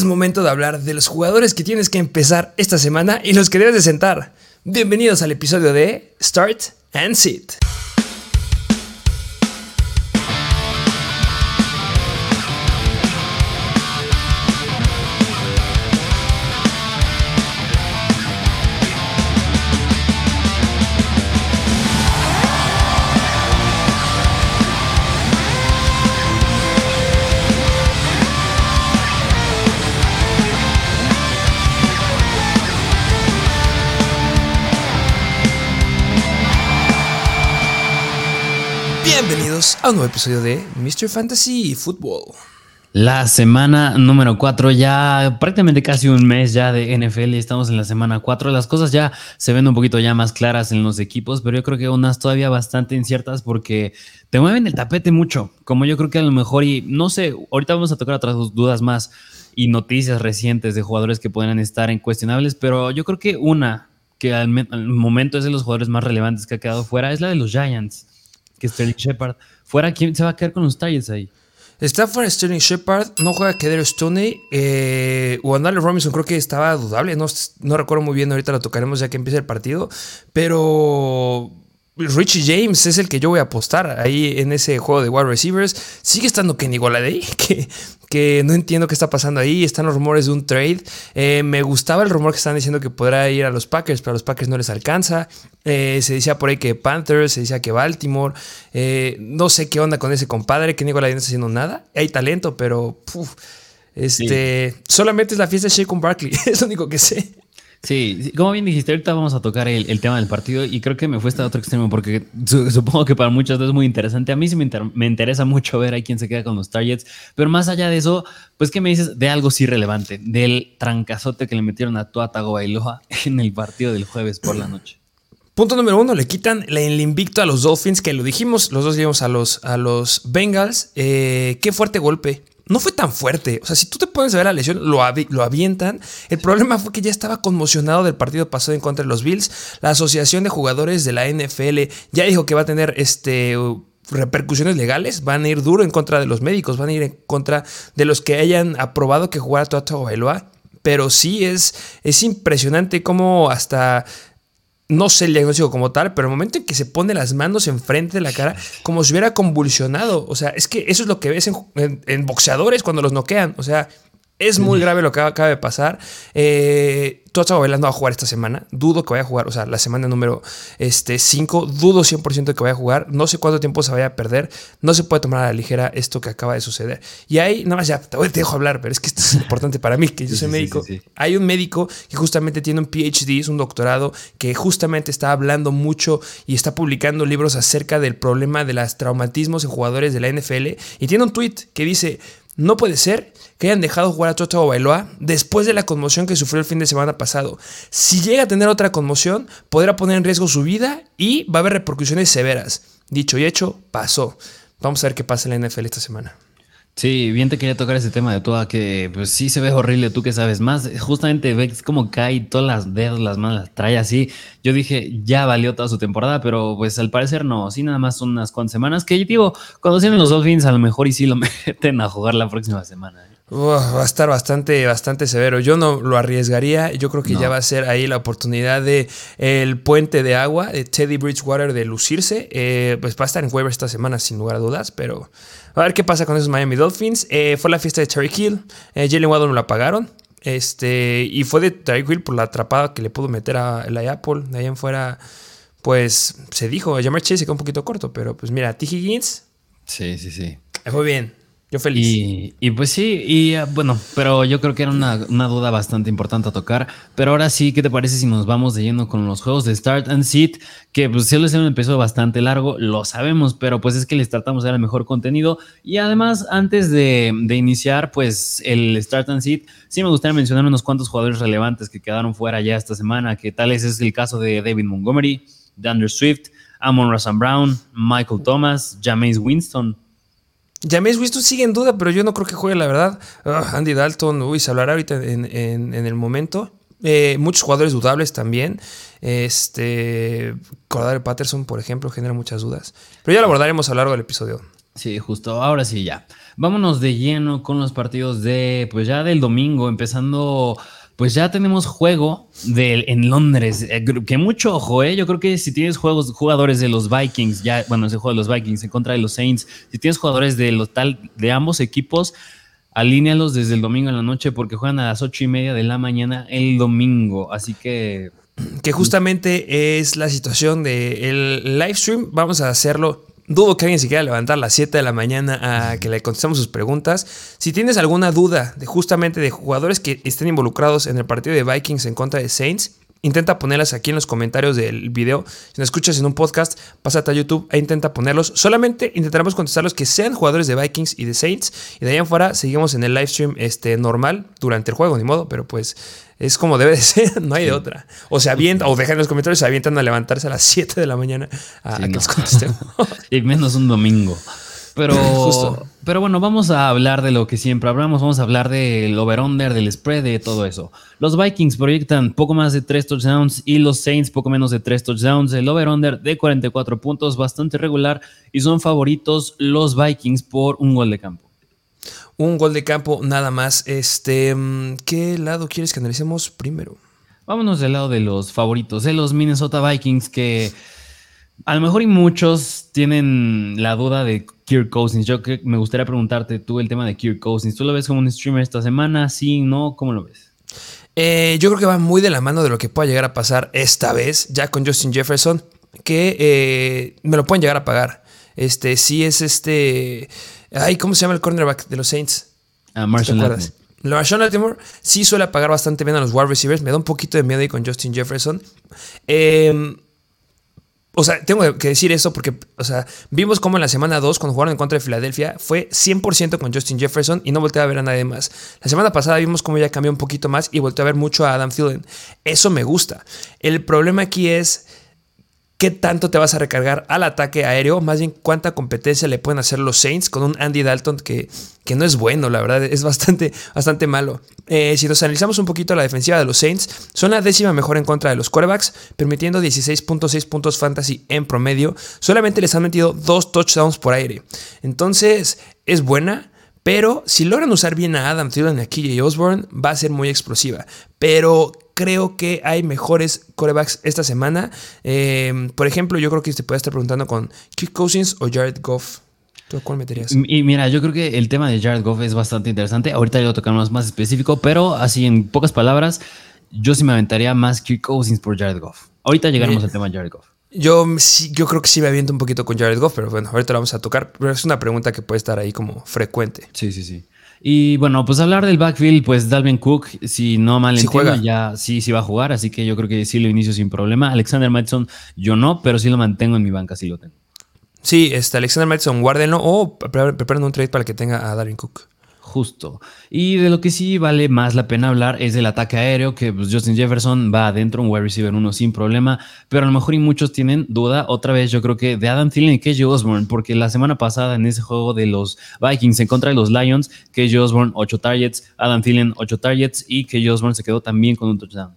es momento de hablar de los jugadores que tienes que empezar esta semana y los que debes de sentar. Bienvenidos al episodio de Start and Sit. A un nuevo episodio de Mr. Fantasy Football. La semana número 4, ya prácticamente casi un mes ya de NFL y estamos en la semana 4. Las cosas ya se ven un poquito ya más claras en los equipos, pero yo creo que unas todavía bastante inciertas porque te mueven el tapete mucho. Como yo creo que a lo mejor, y no sé, ahorita vamos a tocar otras dudas más y noticias recientes de jugadores que puedan estar en cuestionables, pero yo creo que una que al, momento es de los jugadores más relevantes que ha quedado fuera es la de los Giants que Sterling Shepard. Fuera, ¿quién se va a quedar con los Titans ahí? Fuera Sterling Shepard, no juega Kedero Stoney. Eh, Wandale Robinson creo que estaba dudable, no, no recuerdo muy bien, ahorita lo tocaremos ya que empiece el partido. Pero Richie James es el que yo voy a apostar ahí en ese juego de wide receivers. Sigue estando Kenny Goladay, que, que no entiendo qué está pasando ahí. Están los rumores de un trade. Eh, me gustaba el rumor que están diciendo que podrá ir a los Packers, pero a los Packers no les alcanza. Eh, se decía por ahí que Panthers, se decía que Baltimore. Eh, no sé qué onda con ese compadre. Kenny Goladay no está haciendo nada. Hay talento, pero puf, este, sí. solamente es la fiesta de Shaquem Barkley. es lo único que sé. Sí, como bien dijiste, ahorita vamos a tocar el, tema del partido y creo que me fue hasta otro extremo porque su, supongo que para muchos es muy interesante. A mí sí me, inter, me, interesa mucho ver a quién se queda con los targets, pero más allá de eso, pues ¿qué me dices de algo sí relevante? Del trancazote que le metieron a Tua Tagovailoa en el partido del jueves por la noche. Punto número uno, le quitan el invicto a los Dolphins, que lo dijimos, los dos íbamos a los, a los Bengals. Eh, qué fuerte golpe no fue tan fuerte. O sea, si tú te pones a ver la lesión, lo, avi lo, avientan. El problema fue que ya estaba conmocionado del partido pasado en contra de los Bills. La Asociación de Jugadores de la NFL ya dijo que va a tener este repercusiones legales, van a ir duro en contra de los médicos, van a ir en contra de los que hayan aprobado que jugara Tua Bailoa. Pero sí es, es impresionante cómo hasta no sé el diagnóstico como tal, pero el momento en que se pone las manos enfrente de la cara, como si hubiera convulsionado. O sea, es que eso es lo que ves en, en, boxeadores cuando los noquean. O sea, es muy grave lo que acaba de pasar. Eh, Tua Tagovailoa va a jugar esta semana. Dudo que vaya a jugar, o sea, la semana número 5. Este, dudo 100% de que vaya a jugar. No sé cuánto tiempo se vaya a perder. No se puede tomar a la ligera esto que acaba de suceder. Y ahí, nada más ya, te, te dejo hablar, pero es que esto es importante para mí, que yo soy sí, médico. Sí, sí, Hay un médico que justamente tiene un PhD, es un doctorado, que justamente está hablando mucho y está publicando libros acerca del problema de los traumatismos en jugadores de la NFL. Y tiene un tweet que dice: No puede ser que hayan dejado jugar a Tua Tagovailoa después de la conmoción que sufrió el fin de semana pasado. Si llega a tener otra conmoción, podrá poner en riesgo su vida y va a haber repercusiones severas. Dicho y hecho, pasó. Vamos a ver qué pasa en la NFL esta semana. Sí, bien te quería tocar ese tema de Tua, que pues sí se ve horrible, tú que sabes más. Justamente ves cómo cae todas las dedos, las manos, las trae así. Yo dije, ya valió toda su temporada, pero pues al parecer no. Sí, nada más unas cuantas semanas. Que digo, cuando tienen los Dolphins, a lo mejor y sí lo meten a jugar la próxima semana. ¿eh? Uf, va a estar bastante, bastante severo. Yo no lo arriesgaría. Yo creo que no. ya va a ser ahí la oportunidad de el puente de agua de Teddy Bridgewater de lucirse. Eh, pues va a estar en waivers esta semana, sin lugar a dudas. Pero a ver qué pasa con esos Miami Dolphins. Eh, fue la fiesta de Terry Hill. Eh, Jalen Waddle no la pagaron. Este, y fue de Terry Hill por la atrapada que le pudo meter a la Apple. De ahí en fuera, pues se dijo. Jamar Chase se quedó un poquito corto. Pero pues mira, T. Higgins. Sí, sí, sí. Fue bien. Yo feliz. Y, pues sí, y uh, bueno, pero yo creo que era una, duda bastante importante a tocar. Pero ahora sí, ¿qué te parece si nos vamos de lleno con los juegos de Start and Sit? Que pues sí les empezó bastante largo, lo sabemos, pero pues es que les tratamos de dar el mejor contenido. Y además, antes de, iniciar, pues el Start and Sit, sí me gustaría mencionar unos cuantos jugadores relevantes que quedaron fuera ya esta semana, que tal es, el caso de David Montgomery, DeAndre Swift, Amon Russell Brown, Michael Thomas, Jameis Winston. James Winston sigue en duda, pero yo no creo que juegue, la verdad. Andy Dalton, uy, se hablará ahorita en, en, el momento. Eh, muchos jugadores dudables también. Este. Cordero Patterson, por ejemplo, genera muchas dudas. Pero ya lo abordaremos a lo largo del episodio. Sí, justo. Ahora sí, ya. vámonos de lleno con los partidos de, pues ya del domingo, empezando pues ya tenemos juego de, en Londres, eh, que mucho ojo, ¿eh? Yo creo que si tienes jugadores de los Vikings, ya, bueno, ese juego de los Vikings en contra de los Saints, si tienes jugadores de, los tal, de ambos equipos, alínealos desde el domingo en la noche porque juegan a las ocho y media de la mañana el domingo. Así que. Que justamente es la situación del el live stream. Vamos a hacerlo Dudo que alguien se quiera levantar a las 7 de la mañana a que le contestemos sus preguntas. Si tienes alguna duda de justamente de jugadores que estén involucrados en el partido de Vikings en contra de Saints, Intenta ponerlas aquí en los comentarios del video. Si nos escuchas en un podcast, pásate a YouTube e intenta ponerlos. Solamente intentaremos contestar que sean jugadores de Vikings y de Saints. Y de ahí en fuera seguimos en el live stream este, normal durante el juego, ni modo, pero pues es como debe de ser, no hay de otra. O se avienta, o dejan en los comentarios, se avientan a levantarse a las 7 de la mañana a, que los contestemos. y menos un domingo. Pero, pero bueno, vamos a hablar de lo que siempre hablamos. Vamos a hablar del over-under, del spread, de todo eso. Los Vikings proyectan poco más de 3 touchdowns y los Saints poco menos de 3 touchdowns. El over-under de 44 puntos, bastante regular. Y son favoritos los Vikings por un gol de campo. Un gol de campo nada más. Este, ¿Qué lado quieres que analicemos primero? Vámonos del lado de los favoritos, de los Minnesota Vikings que a lo mejor y muchos tienen la duda de Kirk Cousins. Yo que me gustaría preguntarte tú el tema de Kirk Cousins. ¿Tú lo ves como un streamer esta semana? ¿Sí? ¿No? ¿Cómo lo ves? Eh, yo creo que va muy de la mano de lo que pueda llegar a pasar esta vez, ya con Justin Jefferson, que eh, me lo pueden llegar a pagar. Este, sí es este. Ay, ¿cómo se llama el cornerback de los Saints? Ah, Marshall Latimore. Marshall Latimore sí suele pagar bastante bien a los wide receivers. Me da un poquito de miedo ahí con Justin Jefferson. Eh o sea, tengo que decir eso porque, o sea, vimos como en la semana 2, cuando jugaron en contra de Filadelfia, fue 100% con Justin Jefferson y no volteé a ver a nadie más. La semana pasada vimos cómo ya cambió un poquito más y volteé a ver mucho a Adam Thielen. Eso me gusta. El problema aquí es qué tanto te vas a recargar al ataque aéreo, más bien cuánta competencia le pueden hacer los Saints con un Andy Dalton que, que no es bueno, la verdad, es bastante, bastante malo. Eh, si nos analizamos un poquito la defensiva de los Saints, son la décima mejor en contra de los quarterbacks, permitiendo 16.6 puntos fantasy en promedio. Solamente les han metido dos touchdowns por aire. Entonces, es buena. Pero si logran usar bien a Adam Thielen y a KJ Osborne, va a ser muy explosiva. Pero creo que hay mejores corebacks esta semana. Eh, por ejemplo, yo creo que se puede estar preguntando con Kirk Cousins o Jared Goff. ¿Tú cuál meterías? Y mira, yo creo que el tema de Jared Goff es bastante interesante. Ahorita lo tocamos más específico, pero así en pocas palabras, yo sí me aventaría más Kirk Cousins por Jared Goff. Ahorita llegaremos al tema de Jared Goff. Yo, yo creo que sí me aviento un poquito con Jared Goff, pero bueno, ahorita lo vamos a tocar. Pero es una pregunta que puede estar ahí como frecuente. Sí, sí, sí. Y bueno, pues hablar del backfield, pues Dalvin Cook, si no mal entiendo, ya sí, sí va a jugar, así que yo creo que sí lo inicio sin problema. Alexander Madison, yo no, pero sí lo mantengo en mi banca, sí lo tengo. Sí, este Alexander Madison, guárdenlo o preparen un trade para que tenga a Dalvin Cook. Justo. Y de lo que sí vale más la pena hablar es del ataque aéreo, que pues, Justin Jefferson va adentro, un wide receiver uno sin problema, pero a lo mejor y muchos tienen duda, otra vez yo creo que de Adam Thielen y KJ Osborne, porque la semana pasada en ese juego de los Vikings en contra de los Lions, KJ Osborne 8 targets, Adam Thielen 8 targets y KJ Osborne se quedó también con un touchdown.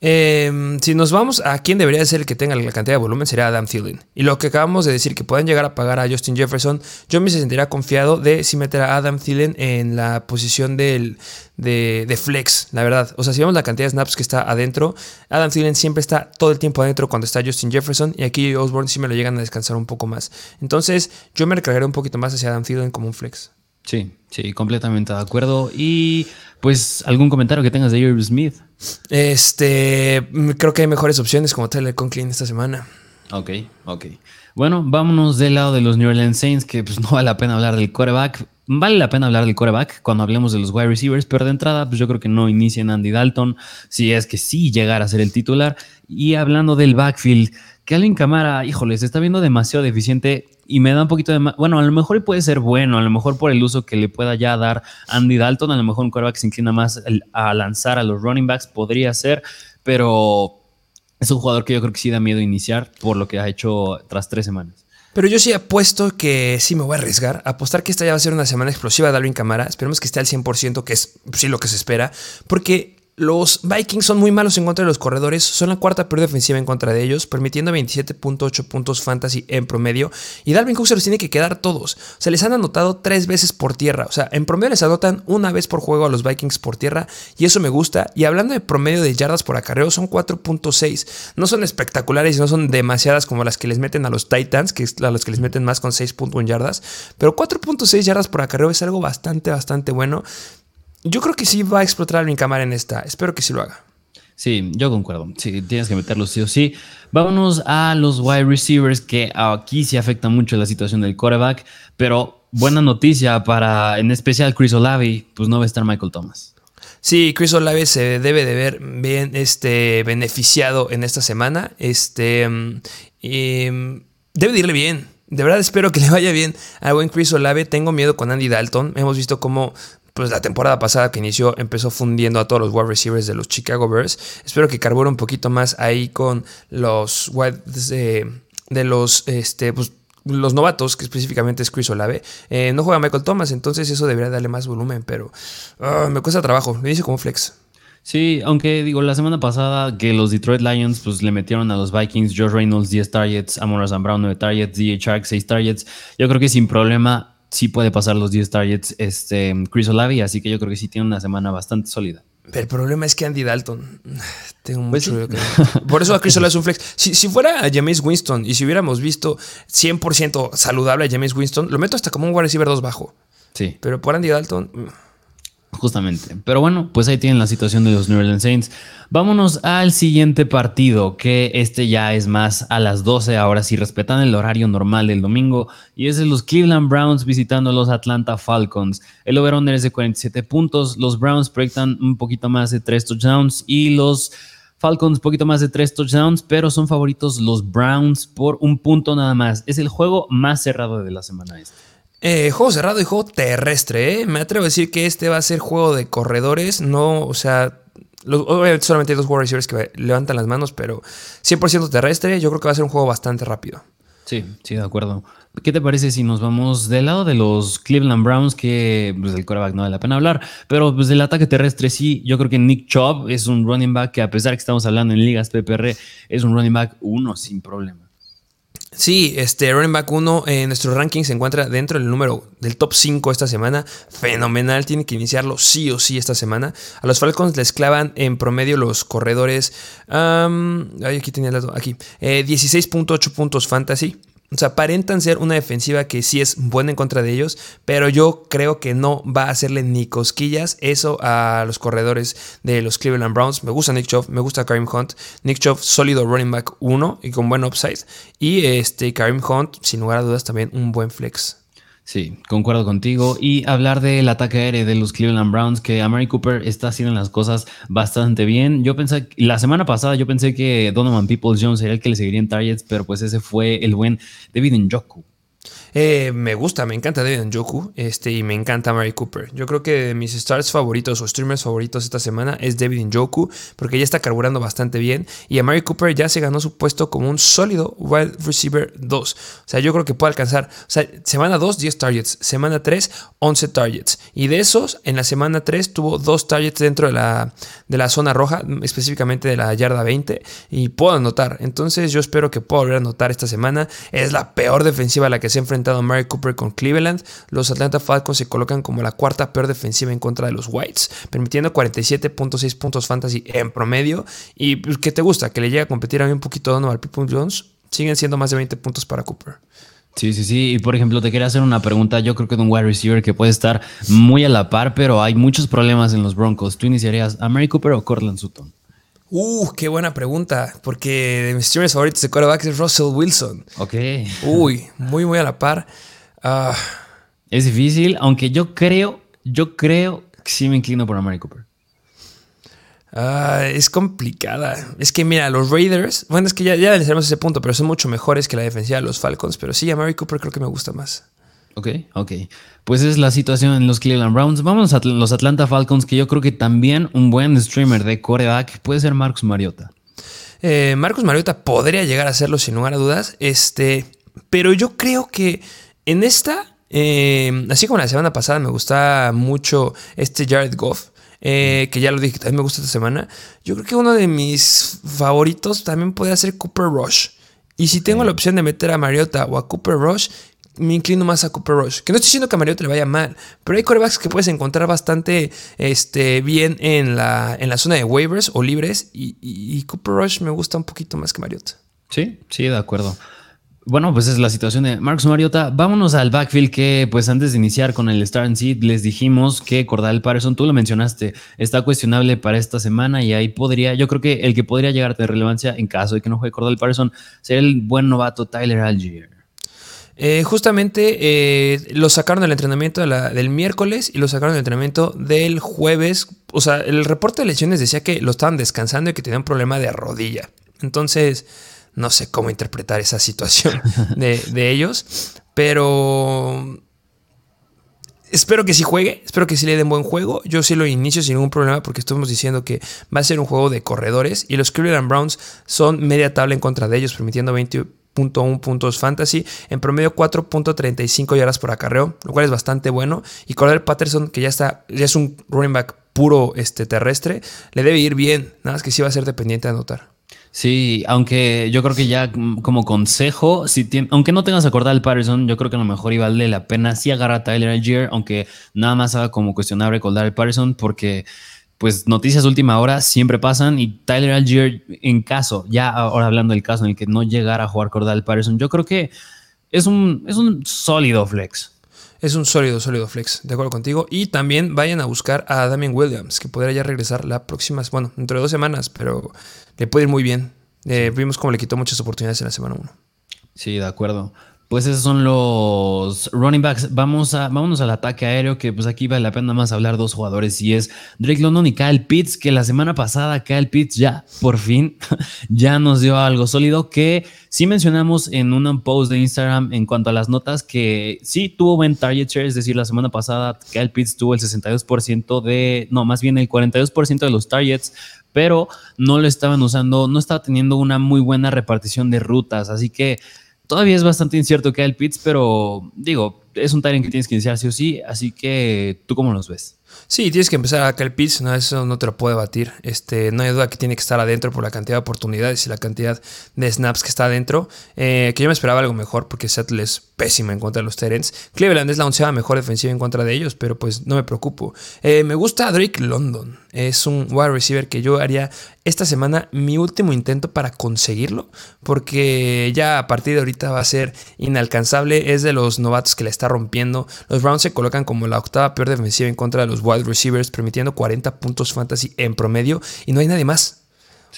Em, si nos vamos a quién debería ser el que tenga la cantidad de volumen, sería Adam Thielen. Y lo que acabamos de decir, que puedan llegar a pagar a Justin Jefferson, yo me sentiría confiado de si meter a Adam Thielen en la posición del, de, flex, la verdad. O sea, si vemos la cantidad de snaps que está adentro, Adam Thielen siempre está todo el tiempo adentro cuando está Justin Jefferson. Y aquí Osborne sí me lo llegan a descansar un poco más. Entonces, yo me recargaré un poquito más hacia Adam Thielen como un flex. Sí, sí, completamente de acuerdo. Y pues, ¿algún comentario que tengas de Irv Smith? Este, creo que hay mejores opciones como Tyler Conklin esta semana. Ok, ok. Bueno, vámonos del lado de los New Orleans Saints, que pues no vale la pena hablar del quarterback. Vale la pena hablar del quarterback cuando hablemos de los wide receivers, pero de entrada, pues yo creo que no en Andy Dalton, si es que sí llegara a ser el titular. Y hablando del backfield, que Alvin Camara, híjole, se está viendo demasiado deficiente y me da un poquito de más. Bueno, a lo mejor puede ser bueno, a lo mejor por el uso que le pueda ya dar Andy Dalton, a lo mejor un quarterback se inclina más a lanzar a los running backs, podría ser, pero es un jugador que yo creo que sí da miedo iniciar por lo que ha hecho tras tres semanas. Pero yo sí apuesto que sí me voy a arriesgar. Apostar que esta ya va a ser una semana explosiva de Alvin Camara. Esperemos que esté al 100%, que es sí lo que se espera. Porque Los Vikings son muy malos en contra de los corredores, son la cuarta peor defensiva en contra de ellos, permitiendo 27.8 puntos fantasy en promedio. Y Dalvin Cook se los tiene que quedar todos. O sea, les han anotado tres veces por tierra. O sea, en promedio les anotan una vez por juego a los Vikings por tierra, y eso me gusta. Y hablando de promedio de yardas por acarreo, son 4.6. No son espectaculares y no son demasiadas como las que les meten a los Titans, que es a los que les meten más con 6.1 yardas. Pero 4.6 yardas por acarreo es algo bastante, bastante bueno. Yo creo que sí va a explotar mi cámara en esta. Espero que sí lo haga. Sí, yo concuerdo. Sí, tienes que meterlo sí o sí. Vámonos a los wide receivers, que aquí sí afecta mucho la situación del quarterback, pero buena noticia para, en especial, Chris Olave, pues no va a estar Michael Thomas. Sí, Chris Olave se debe de ver bien este, beneficiado en esta semana. Este, mm, debe de irle bien. De verdad espero que le vaya bien a buen Chris Olave. Tengo miedo con Andy Dalton. Hemos visto cómo pues la temporada pasada que inició empezó fundiendo a todos los wide receivers de los Chicago Bears. Espero que carbure un poquito más ahí con los wide de, los este pues, los novatos, que específicamente es Chris Olave, eh, no juega Michael Thomas, entonces eso debería darle más volumen, pero ah, me cuesta trabajo, me dice como flex. Sí, aunque digo, la semana pasada que los Detroit Lions pues le metieron a los Vikings Josh Reynolds 10 targets, Amon Brown 9 targets, DJ Shark 6 targets, yo creo que sin problema sí puede pasar los 10 targets este, Chris Olavi, así que yo creo que sí tiene una semana bastante sólida. Pero el problema es que Andy Dalton. Tengo pues mucho. Por eso a Chris Olavi es un flex. Si, si fuera a James Winston y si hubiéramos visto 100% saludable a James Winston, lo meto hasta como un wide receiver 2 bajo. Sí. Pero por Andy Dalton. Justamente. Pero bueno, pues ahí tienen la situación de los New Orleans Saints. Vámonos al siguiente partido, que este ya es más a las 12, ahora sí respetan el horario normal del domingo, y es de los Cleveland Browns visitando a los Atlanta Falcons. El over-under es de 47 puntos, los Browns proyectan un poquito más de 3 touchdowns y los Falcons un poquito más de 3 touchdowns, pero son favoritos los Browns por un punto nada más. Es el juego más cerrado de la semana esta. Eh, juego cerrado y juego terrestre, ¿eh? Me atrevo a decir que este va a ser juego de corredores, no, o sea, obviamente solamente hay dos wide receivers que levantan las manos, pero 100% terrestre, yo creo que va a ser un juego bastante rápido. Sí, sí, de acuerdo. ¿Qué te parece si nos vamos del lado de los Cleveland Browns, que pues del quarterback no vale la pena hablar, pero pues del ataque terrestre sí, yo creo que Nick Chubb es un running back que a pesar que estamos hablando en ligas PPR, es un running back uno sin problema. Sí, este running back 1 en nuestro ranking se encuentra dentro del número del top 5 esta semana. Fenomenal, tiene que iniciarlo sí o sí esta semana. A los Falcons les clavan en promedio los corredores. aquí tenía el dato, aquí. 16.8 eh, puntos fantasy. O sea, aparentan ser una defensiva que sí es buena en contra de ellos, pero yo creo que no va a hacerle ni cosquillas eso a los corredores de los Cleveland Browns. Me gusta Nick Chubb, me gusta Karim Hunt. Nick Chubb, sólido running back 1 y con buen upside. Y este Karim Hunt, sin lugar a dudas, también un buen flex. Sí, concuerdo contigo. Y hablar del ataque aéreo de los Cleveland Browns, que Amari Cooper está haciendo las cosas bastante bien. Yo pensé, la semana pasada yo pensé que Donovan Peoples Jones sería el que le seguiría en targets, pero pues ese fue el buen David Njoku. Eh, me gusta, me encanta David Njoku este, y me encanta Mary Cooper. Yo creo que de mis stars favoritos o streamers favoritos esta semana es David Njoku porque ya está carburando bastante bien y a Mary Cooper ya se ganó su puesto como un sólido wide receiver 2. O sea, yo creo que puede alcanzar, o sea, semana 2, 10 targets, semana 3, 11 targets. Y de esos, en la semana 3 tuvo 2 targets dentro de la, de la zona roja, específicamente de la yarda 20, y puedo anotar. Entonces yo espero que pueda volver a anotar esta semana. Es la peor defensiva a la que se enfrenta Mary Cooper con Cleveland, los Atlanta Falcons se colocan como la cuarta peor defensiva en contra de los Whites, permitiendo 47.6 puntos fantasy en promedio. ¿Y pues, qué te gusta? Que le llegue a competir a mí un poquito Donovan People Jones. Siguen siendo más de 20 puntos para Cooper. Sí, sí, sí. Y por ejemplo, te quería hacer una pregunta. Yo creo que de un wide receiver que puede estar muy a la par, pero hay muchos problemas en los Broncos. ¿Tú iniciarías a Mary Cooper o Cortland Sutton? Uh, qué buena pregunta, porque de mis streamers favoritos de quarterback es Russell Wilson. Ok. Uy, muy, muy a la par. Ah. Es difícil, aunque yo creo, yo creo que sí me inclino por Amari Cooper. Ah, es complicada. Es que mira, los Raiders, bueno, es que ya, ya les ese punto, pero son mucho mejores que la defensiva de los Falcons. Pero sí, Amari Cooper creo que me gusta más. Ok, ok. Pues es la situación en los Cleveland Browns. Vamos a los Atlanta Falcons, que yo creo que también un buen streamer de coreback puede ser Marcus Mariota. Eh, Marcus Mariota podría llegar a serlo sin lugar a dudas. Este, pero yo creo que en esta, eh, así como la semana pasada, me gusta mucho este Jared Goff. eh, que ya lo dije, también me gusta esta semana. Yo creo que uno de mis favoritos también podría ser Cooper Rush. Y si tengo la opción de meter a Mariota o a Cooper Rush, me inclino más a Cooper Rush. Que no estoy diciendo que a Mariota le vaya mal, pero hay corebacks que puedes encontrar bastante este, bien en la, en la zona de waivers o libres. Y, Cooper Rush me gusta un poquito más que Mariota. Sí, sí, de acuerdo. Bueno, pues es la situación de Marcus Mariota. Vámonos al backfield que, pues antes de iniciar con el Star Seed, les dijimos que Cordal Patterson, tú lo mencionaste, está cuestionable para esta semana y ahí podría, yo creo que el que podría llegar de relevancia en caso de que no juegue Cordal Patterson sería el buen novato Tyler Algier. Eh, justamente eh, lo sacaron del entrenamiento del miércoles y lo sacaron del entrenamiento del jueves. O sea, el reporte de lesiones decía que lo estaban descansando y que tenía un problema de rodilla. Entonces no sé cómo interpretar esa situación de, ellos, pero espero que sí juegue, espero que sí le den buen juego. Yo sí lo inicio sin ningún problema porque estamos diciendo que va a ser un juego de corredores y los Cleveland Browns son media tabla en contra de ellos, permitiendo 20.1 puntos fantasy, en promedio 4.35 yardas por acarreo, lo cual es bastante bueno. Y Cordell Patterson, que ya está, ya es un running back puro este, terrestre, le debe ir bien, nada más que sí va a ser dependiente de anotar. Sí, aunque yo creo que ya como consejo, si aunque no tengas acordar al Patterson, yo creo que a lo mejor y vale la pena sí agarrar a Tyler Algier, aunque nada más haga como cuestionable recordar al Patterson, porque pues noticias última hora siempre pasan y Tyler Algier en caso, ya ahora hablando del caso en el que no llegara a jugar Cordal Patterson, yo creo que es un, es un sólido flex. Es un sólido, sólido flex, de acuerdo contigo. Y también vayan a buscar a Damien Williams, que podría ya regresar la próxima, bueno, dentro de dos semanas, pero le puede ir muy bien. Eh, vimos cómo le quitó muchas oportunidades en la semana 1. Sí, de acuerdo. Pues esos son los running backs. Vamos a, vámonos al ataque aéreo, que pues aquí vale la pena más hablar dos jugadores y es Drake London y Kyle Pitts, que la semana pasada Kyle Pitts ya, por fin, ya nos dio algo sólido que sí mencionamos en un post de Instagram en cuanto a las notas que sí tuvo buen target share, es decir, la semana pasada Kyle Pitts tuvo el 62% de, no, más bien el 42% de los targets, pero no lo estaban usando, no estaba teniendo una muy buena repartición de rutas, así que todavía es bastante incierto que el Pitts, pero digo, es un Tyrant que tienes que iniciar sí o sí, así que ¿tú cómo los ves? Sí, tienes que empezar a el Pitts, no, eso no te lo puede batir. Este, no hay duda que tiene que estar adentro por la cantidad de oportunidades y la cantidad de snaps que está adentro. Eh, que yo me esperaba algo mejor porque Seattle es pésima en contra de los Terrence. Cleveland es la onceava mejor defensiva en contra de ellos, pero pues no me preocupo. Eh, me gusta Drake London. Es un wide receiver que yo haría esta semana mi último intento para conseguirlo, porque ya a partir de ahorita va a ser inalcanzable. Es de los novatos que le está rompiendo. Los Browns se colocan como la octava peor defensiva en contra de los wide receivers, permitiendo 40 puntos fantasy en promedio y no hay nadie más.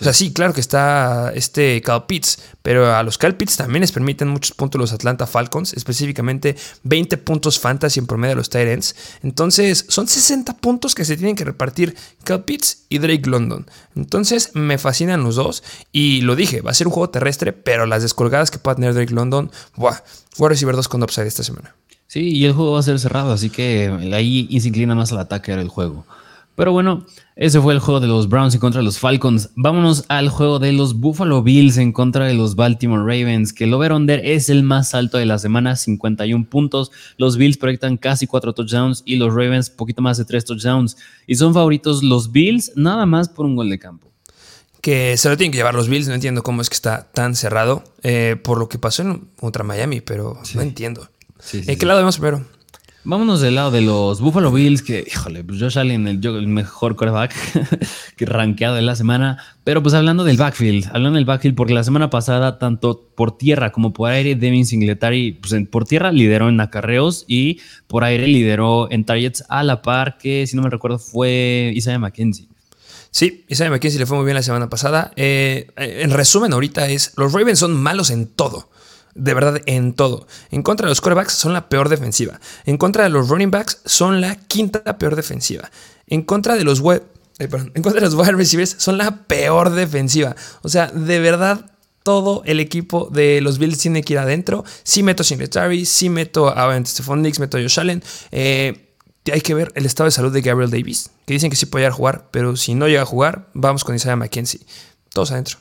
O sea, sí, claro que está este Cal Pitts, pero a los Cal Pitts también les permiten muchos puntos los Atlanta Falcons, específicamente 20 puntos fantasy en promedio de los Titans. Entonces, son 60 puntos que se tienen que repartir Cal Pitts y Drake London. Entonces, me fascinan los dos y lo dije, va a ser un juego terrestre, pero las descolgadas que pueda tener Drake London, ¡buah! Voy a recibir dos con upside esta semana. Sí, y el juego va a ser cerrado, así que ahí se inclina más al ataque del juego. Pero bueno, ese fue el juego de los Browns en contra de los Falcons. Vámonos al juego de los Buffalo Bills en contra de los Baltimore Ravens, que el over-under es el más alto de la semana, 51 puntos. Los Bills proyectan casi 4 touchdowns y los Ravens poquito más de 3 touchdowns. Y son favoritos los Bills nada más por un gol de campo que se lo tienen que llevar los Bills. No entiendo cómo es que está tan cerrado eh, por lo que pasó en contra Miami, pero no entiendo. ¿En qué lado vemos primero? Vámonos del lado de los Buffalo Bills, que, híjole, pues Josh Allen, el, el mejor quarterback que rankeado de la semana. Pero pues hablando del backfield, hablando del backfield, porque la semana pasada, tanto por tierra como por aire, Devin Singletary, pues por tierra lideró en acarreos y por aire lideró en targets a la par que, si no me recuerdo, fue Isaiah McKenzie. Sí, Isaiah McKenzie le fue muy bien la semana pasada. Eh, en resumen, ahorita es, los Ravens son malos en todo de verdad en todo. En contra de los quarterbacks son la peor defensiva. En contra de los running backs son la quinta peor defensiva. En contra de los web, en contra de los wide receivers son la peor defensiva. O sea, de verdad todo el equipo de los Bills tiene que ir adentro. Si meto a Singletary, si meto a Stephon Diggs, meto a Josh Allen. Eh, hay que ver el estado de salud de Gabriel Davis, que dicen que sí puede jugar, pero si no llega a jugar, vamos con Isaiah McKenzie. Todos adentro.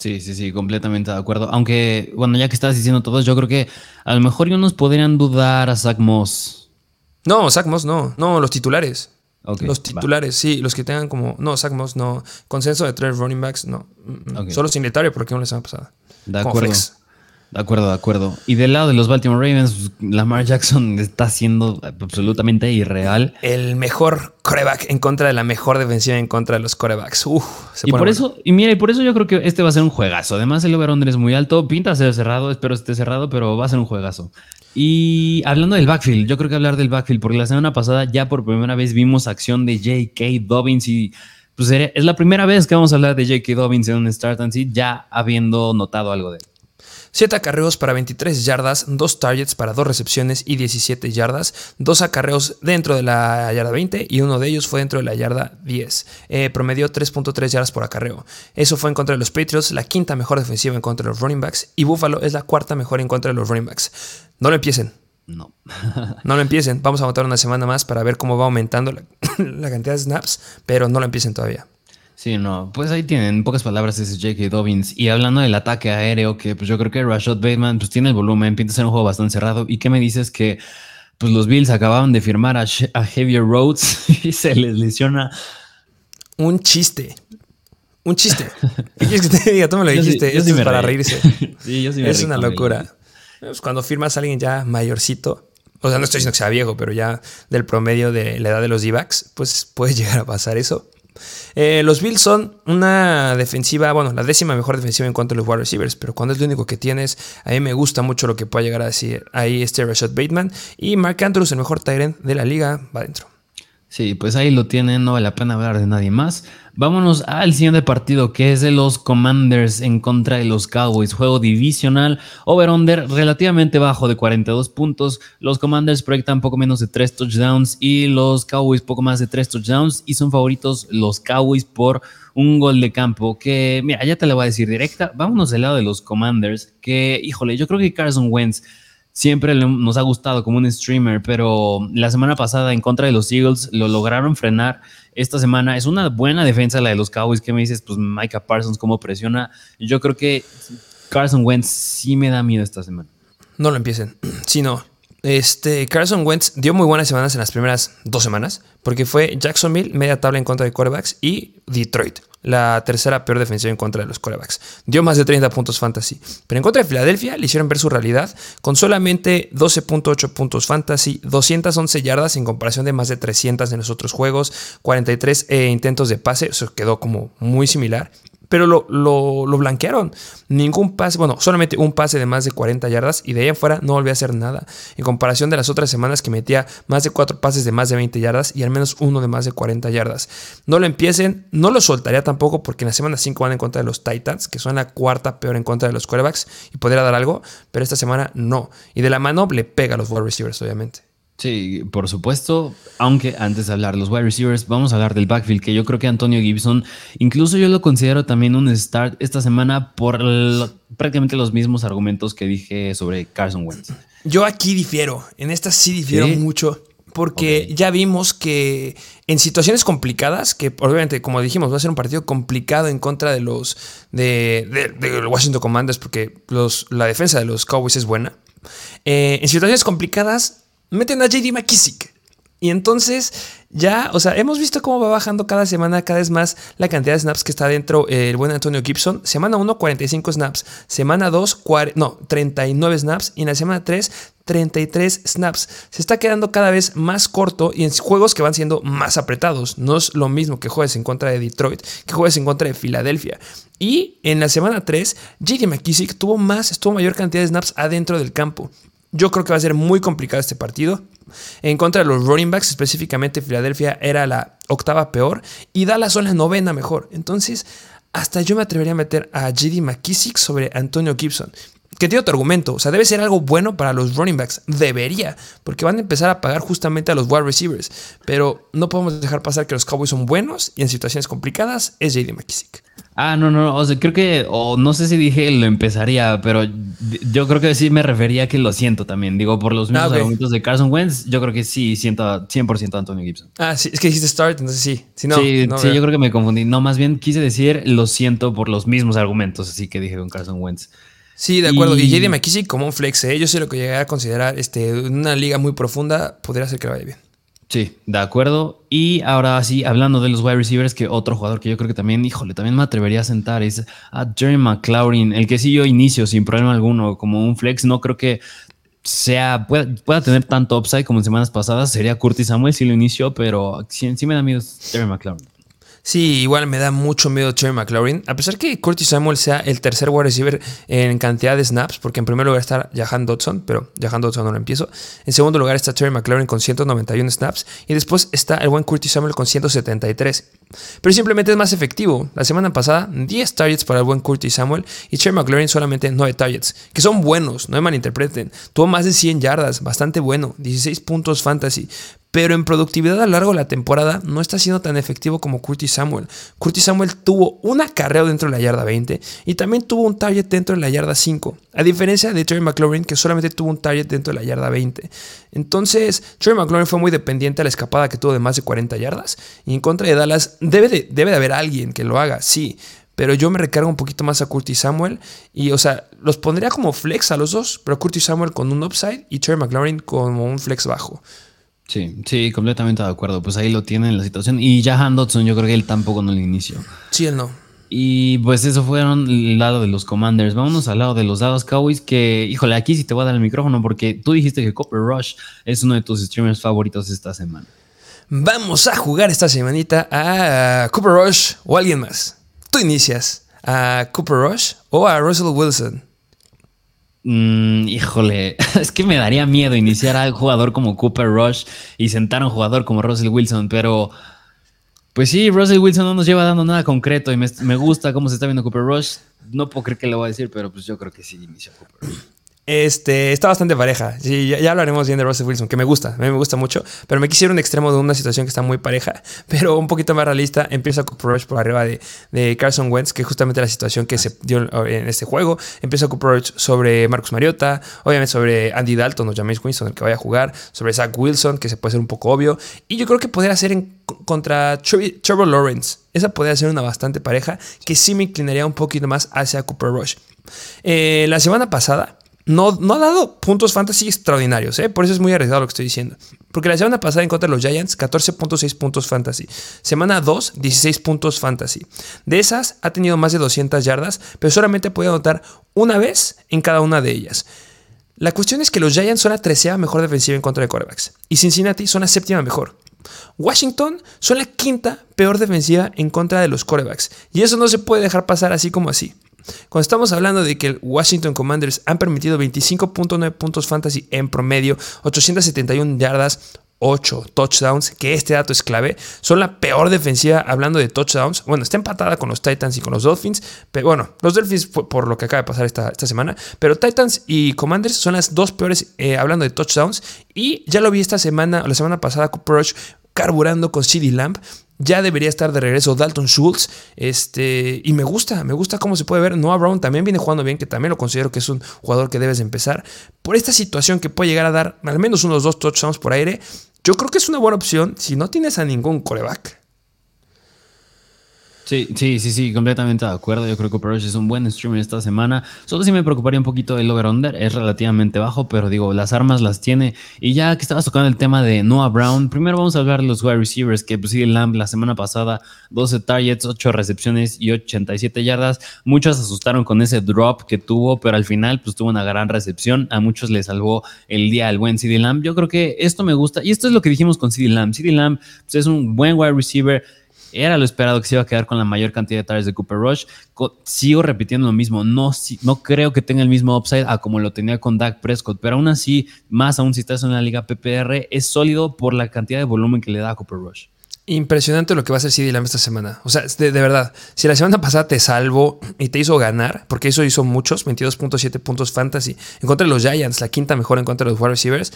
Sí, sí, sí, completamente de acuerdo. Aunque, bueno, ya que estás diciendo todo, yo creo que a lo mejor nos podrían dudar a Zach Moss. No, Zach Moss no, no, los titulares. los titulares, sí, los que tengan como. No, Zach Moss, no. Consenso de tres running backs, no. Mm, mm. Solo Singletary porque no les ha pasado. De acuerdo. De acuerdo, de acuerdo. Y del lado de los Baltimore Ravens, Lamar Jackson está siendo absolutamente irreal. El mejor coreback en contra de la mejor defensiva en contra de los corebacks. Uf, y por eso, y mira, y por eso yo creo que este va a ser un juegazo. Además, el over es muy alto. Pinta ser cerrado, espero esté cerrado, pero va a ser un juegazo. Y hablando del backfield, yo creo que hablar del backfield, porque la semana pasada ya por primera vez vimos acción de J.K. Dobbins y pues es la primera vez que vamos a hablar de J.K. Dobbins en un start and see, ya habiendo notado algo de él. 7 acarreos para 23 yardas, 2 targets para 2 recepciones y 17 yardas, 2 acarreos dentro de la yarda 20 y uno de ellos fue dentro de la yarda 10. Eh, promedió 3.3 yardas por acarreo. Eso fue en contra de los Patriots, la quinta mejor defensiva en contra de los running backs y Buffalo es la cuarta mejor en contra de los running backs. No lo empiecen. No. no lo empiecen. Vamos a votar una semana más para ver cómo va aumentando la, la cantidad de snaps, pero no lo empiecen todavía. Sí, no, pues ahí tienen pocas palabras ese J.K. Dobbins. Y hablando del ataque aéreo, que pues yo creo que Rashad Bateman pues tiene el volumen, pinta ser un juego bastante cerrado. ¿Y qué me dices que pues los Bills acababan de firmar a, Javier Rhodes y se les lesiona? Un chiste. Un chiste. ¿Qué quieres que te diga? Tú me lo dijiste. es para reírse. sí, yo sí me Es una locura. Pues cuando firmas a alguien ya mayorcito, o sea, no estoy diciendo que sea viejo, pero ya del promedio de la edad de los d pues puede llegar a pasar eso. Eh, los Bills son una defensiva, bueno, la décima mejor defensiva en cuanto a los wide receivers, pero cuando es lo único que tienes, a mí me gusta mucho lo que puede llegar a decir ahí este Rashad Bateman y Mark Andrews, el mejor Tyrant de la liga, va adentro. Sí, pues ahí lo tienen, no vale la pena hablar de nadie más. Vámonos al siguiente partido que es de los Commanders en contra de los Cowboys. Juego divisional, over-under relativamente bajo de 42 puntos. Los Commanders proyectan poco menos de 3 touchdowns y los Cowboys poco más de 3 touchdowns y son favoritos los Cowboys por un gol de campo que, mira, ya te lo voy a decir directa. Vámonos del lado de los Commanders que, híjole, yo creo que Carson Wentz siempre nos ha gustado como un streamer, pero la semana pasada en contra de los Eagles lo lograron frenar. Esta semana es una buena defensa la de los Cowboys. ¿Qué me dices? Pues Micah Parsons, ¿cómo presiona? Yo creo que Carson Wentz sí me da miedo esta semana. No lo empiecen. Sí, no. Este, Carson Wentz dio muy buenas semanas en las primeras dos semanas, porque fue Jacksonville, media tabla en contra de quarterbacks, y Detroit la tercera peor defensiva en contra de los corebacks. Dio más de 30 puntos fantasy. Pero en contra de Filadelfia le hicieron ver su realidad con solamente 12.8 puntos fantasy, 211 yardas en comparación de más de 300 en los otros juegos, 43 eh, intentos de pase, eso quedó como muy similar pero lo, lo, blanquearon. Ningún pase, bueno, solamente un pase de más de 40 yardas y de ahí afuera no volvió a hacer nada. En comparación de las otras semanas que metía más de 4 pases de más de 20 yardas y al menos uno de más de 40 yardas. No lo empiecen, no lo soltaría tampoco porque en la semana 5 van en contra de los Titans, que son la cuarta peor en contra de los quarterbacks y podría dar algo, pero esta semana no. Y de la mano le pega a los wide receivers, obviamente. Sí, por supuesto. Aunque antes de hablar de los wide receivers, vamos a hablar del backfield, que yo creo que Antonio Gibson, incluso yo lo considero también un start esta semana por prácticamente los mismos argumentos que dije sobre Carson Wentz. Yo aquí difiero. En esta sí difiero mucho. Porque ya vimos que en situaciones complicadas, que obviamente, como dijimos, va a ser un partido complicado en contra de los de, Washington Commanders, porque los, la defensa de los Cowboys es buena. Eh, en situaciones complicadas, meten a JD McKissick. Y entonces ya, o sea, hemos visto cómo va bajando cada semana cada vez más la cantidad de snaps que está dentro eh, el buen Antonio Gibson. Semana 1, 45 snaps. Semana 2, no, 39 snaps. Y en la semana 3, 33 snaps. Se está quedando cada vez más corto y en juegos que van siendo más apretados. No es lo mismo que juegues en contra de Detroit, que juegues en contra de Filadelfia. Y en la semana 3, JD McKissick tuvo más, estuvo mayor cantidad de snaps adentro del campo. Yo creo que va a ser muy complicado este partido. En contra de los running backs, específicamente Filadelfia era la octava peor y Dallas son la novena mejor. Entonces, hasta yo me atrevería a meter a JD McKissick sobre Antonio Gibson. Que tiene otro argumento, o sea, debe ser algo bueno para los running backs, debería, porque van a empezar a pagar justamente a los wide receivers, pero no podemos dejar pasar que los Cowboys son buenos y en situaciones complicadas es JD McKissick. Ah, no, no, o sea, creo que, o no sé si dije lo empezaría, pero yo creo que sí me refería a que lo siento también. Digo, por los mismos ah, argumentos de Carson Wentz, yo creo que sí siento 100% a Antonio Gibson. Ah, sí, es que dijiste start, entonces sí. sí, sí, yo creo que me confundí. No, más bien quise decir lo siento por los mismos argumentos, así que dije con Carson Wentz. Sí, de acuerdo. Y, JD McKissick como un flex, ¿eh? yo sé lo que llegué a considerar este, una liga muy profunda, podría ser que vaya bien. Sí, de acuerdo. Y ahora sí, hablando de los wide receivers, que otro jugador que yo creo que también, híjole, también me atrevería a sentar es a Jerry McLaurin, el que sí yo inicio sin problema alguno como un flex. No creo que sea pueda, tener tanto upside como en semanas pasadas. Sería Curtis Samuel si lo inició, pero sí, sí me da miedo Jerry McLaurin. Sí, igual me da mucho miedo Terry McLaurin. A pesar que Curtis Samuel sea el tercer wide receiver en cantidad de snaps, porque en primer lugar está Jahan Dodson, pero Jahan Dodson no lo empiezo. En segundo lugar está Terry McLaurin con 191 snaps. Y después está el buen Curtis Samuel con 173. Pero simplemente es más efectivo. La semana pasada, 10 targets para el buen Curtis Samuel y Terry McLaurin solamente 9 targets, que son buenos, no me malinterpreten. Tuvo más de 100 yardas, bastante bueno, 16 puntos fantasy pero en productividad a lo largo de la temporada no está siendo tan efectivo como Curtis Samuel. Curtis Samuel tuvo un acarreo dentro de la yarda 20 y también tuvo un target dentro de la yarda 5, a diferencia de Trey McLaurin que solamente tuvo un target dentro de la yarda 20. Entonces, Trey McLaurin fue muy dependiente a la escapada que tuvo de más de 40 yardas y en contra de Dallas debe de, debe de haber alguien que lo haga, sí, pero yo me recargo un poquito más a Curtis Samuel y, o sea, los pondría como flex a los dos, pero Curtis Samuel con un upside y Trey McLaurin como un flex bajo. Sí, sí, completamente de acuerdo. Pues ahí lo tienen la situación. Y ya Dodson, yo creo que él tampoco no lo inició. Sí, él no. Y pues eso fueron el lado de los Commanders. Vámonos al lado de los Dallas Cowboys, que, híjole, aquí sí te voy a dar el micrófono porque tú dijiste que Copper Rush es uno de tus streamers favoritos esta semana. Vamos a jugar esta semanita a Cooper Rush o alguien más. Tú inicias a Cooper Rush o a Russell Wilson. Mm, híjole, es que me daría miedo iniciar a un jugador como Cooper Rush y sentar a un jugador como Russell Wilson, pero pues sí, Russell Wilson no nos lleva dando nada concreto y me, gusta cómo se está viendo Cooper Rush. No puedo creer que lo voy a decir, pero pues yo creo que sí inicia Cooper Rush. Este, está bastante pareja. Sí, ya, hablaremos bien de Russell Wilson, que me gusta, a mí me gusta mucho. Pero me quisiera un extremo de una situación que está muy pareja, pero un poquito más realista. Empieza Cooper Rush por arriba de, Carson Wentz, que es justamente la situación que se dio en este juego. Empieza Cooper Rush sobre Marcus Mariota, obviamente sobre Andy Dalton o James Winston, el que vaya a jugar, sobre Zach Wilson, que se puede ser un poco obvio. Y yo creo que podría ser contra Trevor Lawrence. Esa podría ser una bastante pareja que sí me inclinaría un poquito más hacia Cooper Rush. Eh, la semana pasada no, ha dado puntos fantasy extraordinarios, ¿eh? por eso es muy arriesgado lo que estoy diciendo. Porque la semana pasada en contra de los Giants, 14.6 puntos fantasy. Semana 2, 16 puntos fantasy. De esas, ha tenido más de 200 yardas, pero solamente podido anotar una vez en cada una de ellas. La cuestión es que los Giants son la treceava mejor defensiva en contra de quarterbacks y Cincinnati son la séptima mejor. Washington son la quinta peor defensiva en contra de los quarterbacks y eso no se puede dejar pasar así como así. Cuando estamos hablando de que el Washington Commanders han permitido 25.9 puntos fantasy en promedio, 871 yardas, 8 touchdowns, que este dato es clave, son la peor defensiva hablando de touchdowns. Bueno, está empatada con los Titans y con los Dolphins, pero bueno, los Dolphins por lo que acaba de pasar esta, esta semana, pero Titans y Commanders son las dos peores eh, hablando de touchdowns. Y ya lo vi esta semana, la semana pasada, Cooper Rush carburando con CD Lamp. Ya debería estar de regreso Dalton Schultz. Este, y me gusta, me gusta cómo se puede ver. Noah Brown también viene jugando bien, que también lo considero que es un jugador que debes empezar. Por esta situación que puede llegar a dar al menos unos dos touchdowns por aire, yo creo que es una buena opción si no tienes a ningún coreback. Sí, sí, sí, sí, completamente de acuerdo. Yo creo que Rush es un buen streamer esta semana. Solo sí me preocuparía un poquito el over-under. Es relativamente bajo, pero digo, las armas las tiene. Y ya que estabas tocando el tema de Noah Brown, primero vamos a hablar de los wide receivers, que pues sí, Lamb la semana pasada, 12 targets, 8 recepciones y 87 yardas. Muchos asustaron con ese drop que tuvo, pero al final pues tuvo una gran recepción. A muchos le salvó el día al buen CD Lamb. Yo creo que esto me gusta. Y esto es lo que dijimos con CD Lamb. CD Lamb pues, es un buen wide receiver era lo esperado que se iba a quedar con la mayor cantidad de targets de Cooper Rush. Sigo repitiendo lo mismo. No, no creo que tenga el mismo upside a como lo tenía con Dak Prescott, pero aún así, más aún si estás en la liga PPR, es sólido por la cantidad de volumen que le da a Cooper Rush. Impresionante lo que va a hacer CD Lamb esta semana. O sea, de, verdad, si la semana pasada te salvo y te hizo ganar, porque eso hizo muchos, 22.7 puntos fantasy, en contra de los Giants, la quinta mejor en contra de los wide receivers,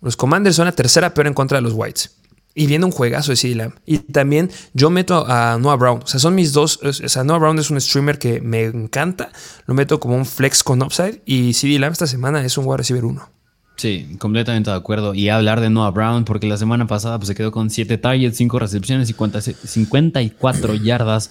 los Commanders son la tercera peor en contra de los Whites. Y viene un juegazo de CD Y también yo meto a Noah Brown. O sea, son mis dos. O sea, Noah Brown es un streamer que me encanta. Lo meto como un flex con upside. Y CD Lamb esta semana es un wide receiver 1. Sí, completamente de acuerdo. Y hablar de Noah Brown, porque la semana pasada pues, se quedó con 7 targets, 5 recepciones y 54 yardas.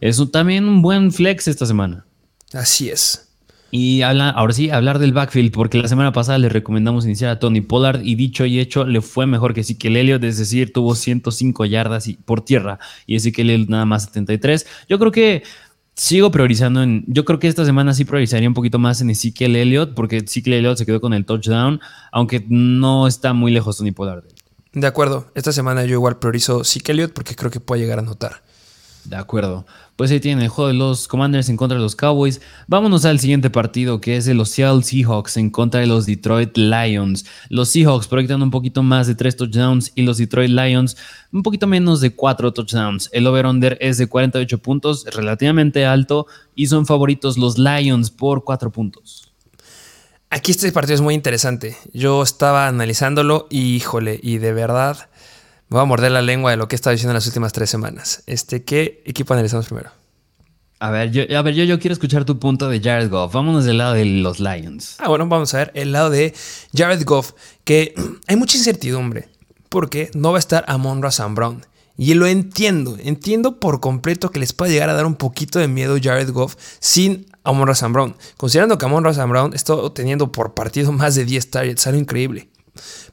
Es también un buen flex esta semana. Así es. Y habla, ahora sí, hablar del backfield, porque la semana pasada le recomendamos iniciar a Tony Pollard y dicho y hecho, le fue mejor que Ezekiel Elliott, es decir, tuvo 105 yardas por tierra y Ezekiel Elliott nada más 73. Yo creo que sigo priorizando en. Yo creo que esta semana sí priorizaría un poquito más en Ezekiel Elliott, porque Ezekiel Elliott se quedó con el touchdown, aunque no está muy lejos Tony Pollard. De acuerdo, esta semana yo igual priorizo Ezekiel Elliott porque creo que puede llegar a notar. De acuerdo. Pues ahí tienen el juego de los Commanders en contra de los Cowboys. Vámonos al siguiente partido que es de los Seattle Seahawks en contra de los Detroit Lions. Los Seahawks proyectando un poquito más de 3 touchdowns y los Detroit Lions un poquito menos de 4 touchdowns. El over-under es de 48 puntos, relativamente alto y son favoritos los Lions por 4 puntos. Aquí este partido es muy interesante. Yo estaba analizándolo y híjole, y de verdad me voy a morder la lengua de lo que he estado diciendo en las últimas tres semanas. Este, ¿Qué equipo analizamos primero? A ver, yo, a ver, yo, yo quiero escuchar tu punto de Jared Goff. Vámonos del lado de los Lions. Ah, bueno, vamos a ver el lado de Jared Goff, que hay mucha incertidumbre, porque no va a estar Amon Razan Brown. Y lo entiendo, entiendo por completo que les pueda llegar a dar un poquito de miedo Jared Goff sin Amon Razan Brown. Considerando que Amon Razan Brown está teniendo por partido más de 10 targets, algo increíble.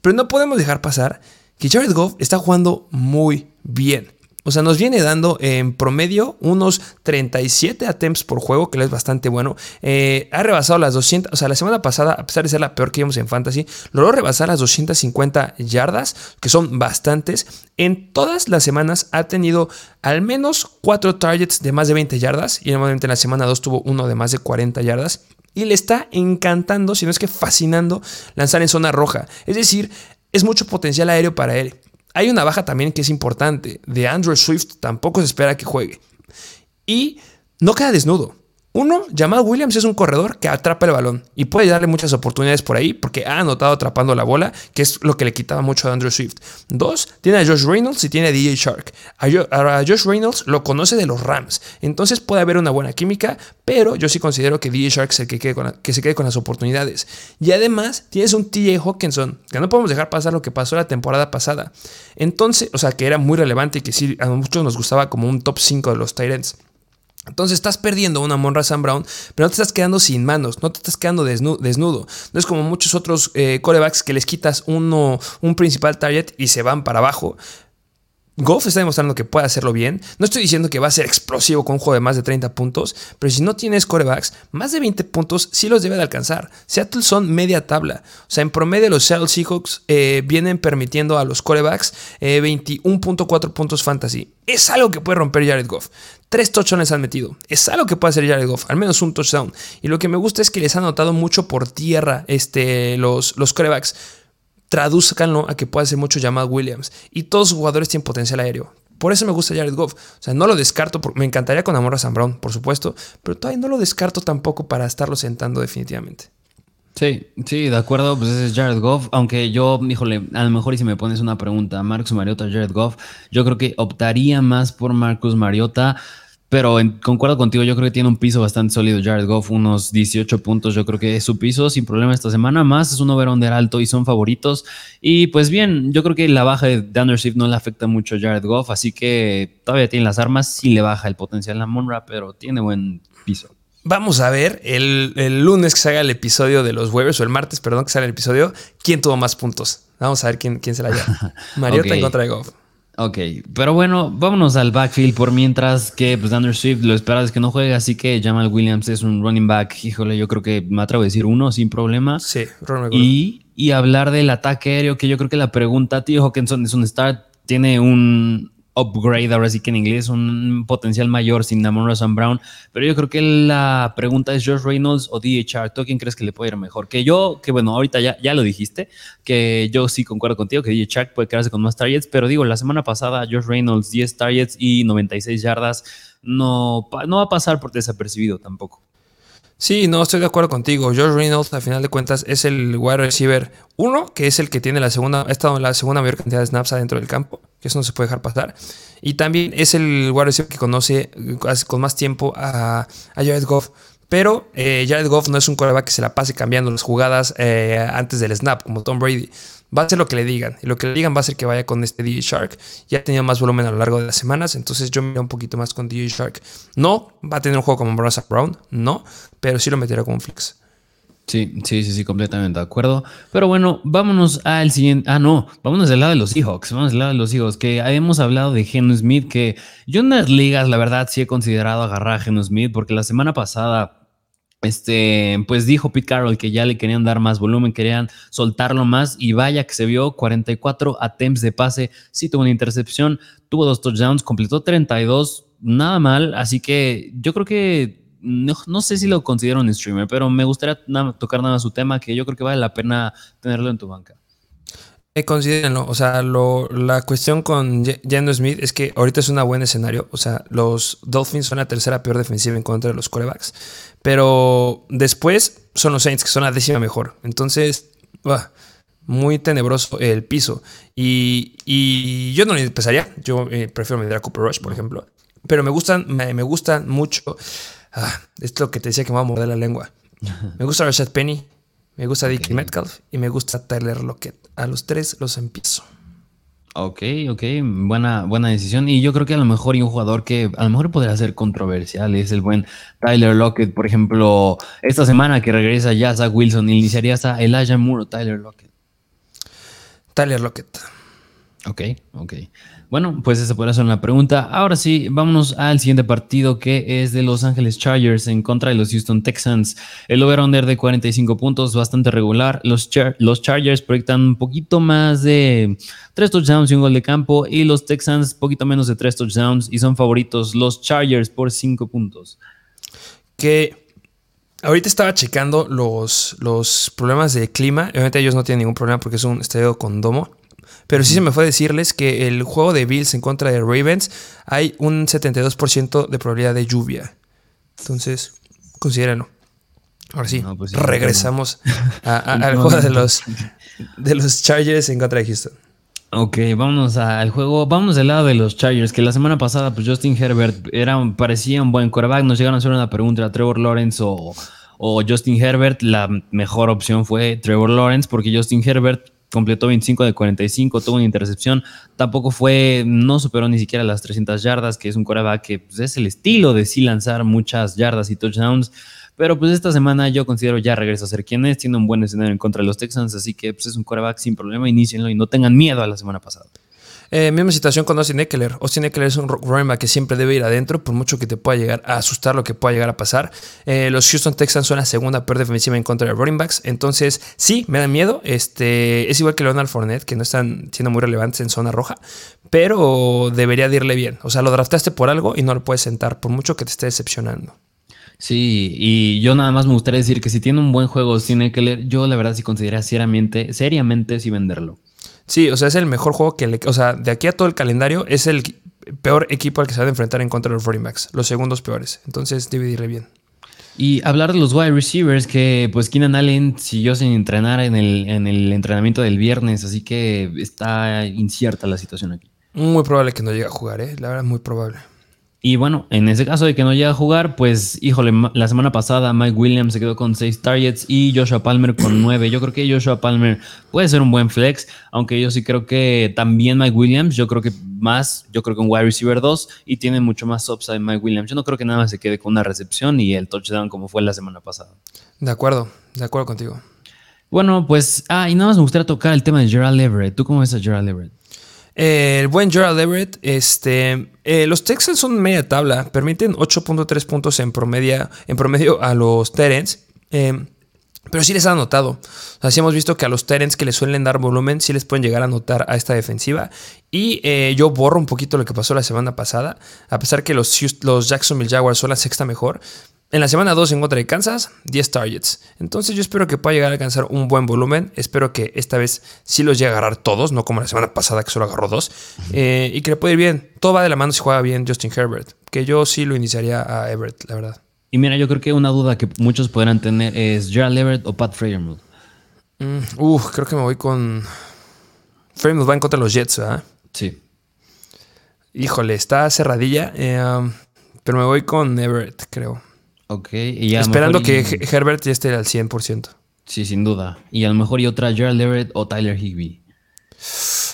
Pero no podemos dejar pasar que Jared Goff está jugando muy bien. O sea, nos viene dando en promedio unos 37 attempts por juego, que es bastante bueno. Eh, ha rebasado las 200, o sea, la semana pasada, a pesar de ser la peor que vimos en Fantasy, logró rebasar las 250 yardas, que son bastantes. En todas las semanas ha tenido al menos 4 targets de más de 20 yardas, y normalmente en la semana 2 tuvo uno de más de 40 yardas. Y le está encantando, si no es que fascinando, lanzar en zona roja. Es decir, es mucho potencial aéreo para él. Hay una baja también que es importante. De Andrew Swift tampoco se espera que juegue. Y no queda desnudo. Uno, Jamal Williams es un corredor que atrapa el balón y puede darle muchas oportunidades por ahí porque ha anotado atrapando la bola, que es lo que le quitaba mucho a Andrew Swift. Dos, tiene a Josh Reynolds y tiene a DJ Shark. A, Josh Reynolds lo conoce de los Rams, entonces puede haber una buena química, pero yo sí considero que DJ Shark es el que, que se quede con las oportunidades. Y además tienes un TJ Hawkinson, que no podemos dejar pasar lo que pasó la temporada pasada. Entonces, o sea, que era muy relevante y que sí a muchos nos gustaba como un top 5 de los Tyrants. Entonces estás perdiendo una Monra Sam Brown, pero no te estás quedando sin manos, no te estás quedando desnudo. No es como muchos otros eh, corebacks que les quitas uno, un principal target y se van para abajo. Goff está demostrando que puede hacerlo bien. No estoy diciendo que va a ser explosivo con un juego de más de 30 puntos, pero si no tienes corebacks, más de 20 puntos sí los debe de alcanzar. Seattle son media tabla. O sea, en promedio los Seattle Seahawks eh, vienen permitiendo a los corebacks 21.4 puntos fantasy. Es algo que puede romper Jared Goff. Tres touchdowns han metido. Es algo que puede hacer Jared Goff, al menos un touchdown. Y lo que me gusta es que les han notado mucho por tierra este, los, los corebacks. Traduzcanlo a que pueda ser mucho llamado Williams. Y todos los jugadores tienen potencial aéreo. Por eso me gusta Jared Goff. O sea, no lo descarto. me encantaría con Amor a Sam Brown, por supuesto. Pero todavía no lo descarto tampoco para estarlo sentando definitivamente. Sí, sí, de acuerdo, pues ese es Jared Goff, aunque yo, híjole, a lo mejor y si me pones una pregunta, Marcus Mariota, Jared Goff, yo creo que optaría más por Marcus Mariota, pero concuerdo contigo, yo creo que tiene un piso bastante sólido Jared Goff, unos 18 puntos, yo creo que es su piso sin problema esta semana, más es un over-under alto y son favoritos, y pues bien, yo creo que la baja de Dander Swift no le afecta mucho a Jared Goff, así que todavía tiene las armas, sí le baja el potencial a Monra, pero tiene buen piso. Vamos a ver el, lunes que salga el episodio de los jueves, o el martes, perdón, que salga el episodio, quién tuvo más puntos. Vamos a ver quién, quién se la lleva. Mariota en contra de Goff. Ok, pero bueno, vámonos al backfield por mientras que pues Andrew Swift lo esperas que no juegue, así que Jamal Williams es un running back, híjole, yo creo que me atrevo a decir uno sin problema. Sí, y, y hablar del ataque aéreo, que yo creo que la pregunta, tío Hawkinson es un start, tiene un, upgrade, ahora sí que en inglés, un potencial mayor sin Damon Rosan Brown. Pero yo creo que la pregunta es Josh Reynolds o DHR. ¿Tú quién crees que le puede ir mejor? Que yo, que bueno, ahorita ya, ya lo dijiste, que yo sí concuerdo contigo que DHR puede quedarse con más targets, pero digo, la semana pasada Josh Reynolds 10 targets y 96 yardas no, no va a pasar por desapercibido tampoco. Sí, no, estoy de acuerdo contigo. Josh Reynolds, al final de cuentas, es el wide receiver uno, que es el que tiene la segunda, ha estado en la segunda mayor cantidad de snaps adentro del campo, que eso no se puede dejar pasar. Y también es el wide receiver que conoce con más tiempo a, Jared Goff. Pero eh, Jared Goff no es un quarterback que se la pase cambiando las jugadas eh, antes del snap, como Tom Brady. Va a hacer lo que le digan. Y lo que le digan va a ser que vaya con este DJ Shark. Ya tenido más volumen a lo largo de las semanas. Entonces yo me iría un poquito más con DJ Shark. No va a tener un juego como Brasa Brown. No. Pero sí lo meterá como flex. Sí, sí, sí, sí, completamente de acuerdo. Pero bueno, vámonos al siguiente. Ah, no, vámonos del lado de los Seahawks. Vamos del lado de los Seahawks, que hemos hablado de Geno Smith, que yo en las ligas, la verdad, sí he considerado agarrar a Geno Smith, porque la semana pasada este, pues dijo Pete Carroll que ya le querían dar más volumen, querían soltarlo más y vaya que se vio 44 attempts de pase, sí tuvo una intercepción, tuvo dos touchdowns, completó 32, nada mal, así que yo creo que no, sé si lo considero un streamer, pero me gustaría tocar nada más su tema que yo creo que vale la pena tenerlo en tu banca. Eh, considérenlo, o sea, la cuestión con Jendo Smith es que ahorita es un buen escenario, o sea, los Dolphins son la tercera peor defensiva en contra de los corebacks, pero después son los Saints que son la décima mejor, entonces, muy tenebroso el piso, y, yo no le empezaría, yo eh, prefiero meter a Cooper Rush, por ejemplo, pero me gustan, me, gustan mucho, ah, es lo que te decía que me va a morder la lengua, me gusta Rashad Penny, me gusta Dickie Metcalf y me gusta Tyler Lockett. A los tres los empiezo. Ok, ok, buena, buena decisión. Y yo creo que a lo mejor hay un jugador que a lo mejor podría ser controversial es el buen Tyler Lockett. Por ejemplo, esta semana que regresa ya Zach Wilson, iniciaría hasta Elijah Moore o Tyler Lockett. Tyler Lockett. Ok, ok. Bueno, pues esa podría ser una pregunta. Ahora sí, vámonos al siguiente partido que es de Los Ángeles Chargers en contra de los Houston Texans. El over-under de 45 puntos, bastante regular. Los, Chargers proyectan un poquito más de 3 touchdowns y un gol de campo. Y los Texans, poquito menos de 3 touchdowns y son favoritos los Chargers por 5 puntos. Que ahorita estaba checando los, los problemas de clima. Obviamente ellos no tienen ningún problema porque es un estadio con domo. Pero sí se me fue a decirles que el juego de Bills en contra de Ravens hay un 72% de probabilidad de lluvia. Entonces, considérenlo. Ahora sí, pues regresamos al juego de los, de los Chargers en contra de Houston. Ok, vámonos al juego. Vamos del lado de los Chargers, que la semana pasada, pues Justin Herbert era, parecía un buen quarterback. Nos llegaron a hacer una pregunta a Trevor Lawrence o, o Justin Herbert. La mejor opción fue Trevor Lawrence, porque Justin Herbert completó 25 de 45, tuvo una intercepción, tampoco fue, no superó ni siquiera las 300 yardas, que es un coreback que pues, es el estilo de sí lanzar muchas yardas y touchdowns, pero pues esta semana yo considero ya regresa a ser quien es, tiene un buen escenario en contra de los Texans, así que pues es un coreback sin problema, inicienlo y no tengan miedo a la semana pasada. Eh, misma situación con Austin Eckler. Austin Eckler es un running back que siempre debe ir adentro, por mucho que te pueda llegar a asustar lo que pueda llegar a pasar. Eh, los Houston Texans son la segunda peor defensiva en contra de running backs. Entonces, sí, me da miedo. Este, es igual que Leonard Fournette, que no están siendo muy relevantes en zona roja, pero debería de irle bien. O sea, lo draftaste por algo y no lo puedes sentar, por mucho que te esté decepcionando. Sí, y yo nada más me gustaría decir que si tiene un buen juego Austin Eckler, yo la verdad sí consideraría seriamente, seriamente sí venderlo. Sí, o sea, es el mejor juego que le. O sea, de aquí a todo el calendario es el peor equipo al que se va a enfrentar en contra de los running backs. Los segundos peores. Entonces, dividirle bien. Y hablar de los wide receivers, que pues Keenan Allen siguió sin entrenar en el, en el entrenamiento del viernes, así que está incierta la situación aquí. Muy probable que no llegue a jugar, ¿eh? La verdad, muy probable. Y bueno, en ese caso de que no llegue a jugar, pues híjole, la semana pasada Mike Williams se quedó con 6 targets y Joshua Palmer con 9. Yo creo que Joshua Palmer puede ser un buen flex, aunque yo sí creo que también Mike Williams, yo creo que más, yo creo que un wide receiver 2 y tiene mucho más upside Mike Williams. Yo no creo que nada más se quede con una recepción y el touchdown como fue la semana pasada. De acuerdo, de acuerdo contigo. Bueno, pues, ah, y nada más me gustaría tocar el tema de Gerald Everett. ¿Tú cómo ves a Gerald Everett? El buen Gerald Everett, este, eh, los Texans son media tabla, permiten 8.3 puntos en promedio, a los Terens. Eh, pero sí les han anotado. O hemos visto que a los Terens que les suelen dar volumen, sí les pueden llegar a anotar a esta defensiva. Y eh, yo borro un poquito lo que pasó la semana pasada. A pesar que los, los Jacksonville Jaguars son la sexta mejor. En la semana 2 en contra de Kansas, 10 targets. Entonces yo espero que pueda llegar a alcanzar un buen volumen. Espero que esta vez sí los llegue a agarrar todos, no como la semana pasada que solo agarró dos. Eh, y que le pueda ir bien. Todo va de la mano si juega bien Justin Herbert. Que yo sí lo iniciaría a Everett, la verdad. Y mira, yo creo que una duda que muchos podrán tener es Gerald Everett o Pat Freyermuth. Mm, uf, creo que me voy con... Freyermuth va en contra de los Jets, ¿verdad? Sí. Híjole, está cerradilla. Eh, um, pero me voy con Everett, creo. Ok. Y Esperando que Herbert ya esté al 100%. Sí, sin duda. Y a lo mejor y otra Gerald Everett o Tyler Higby.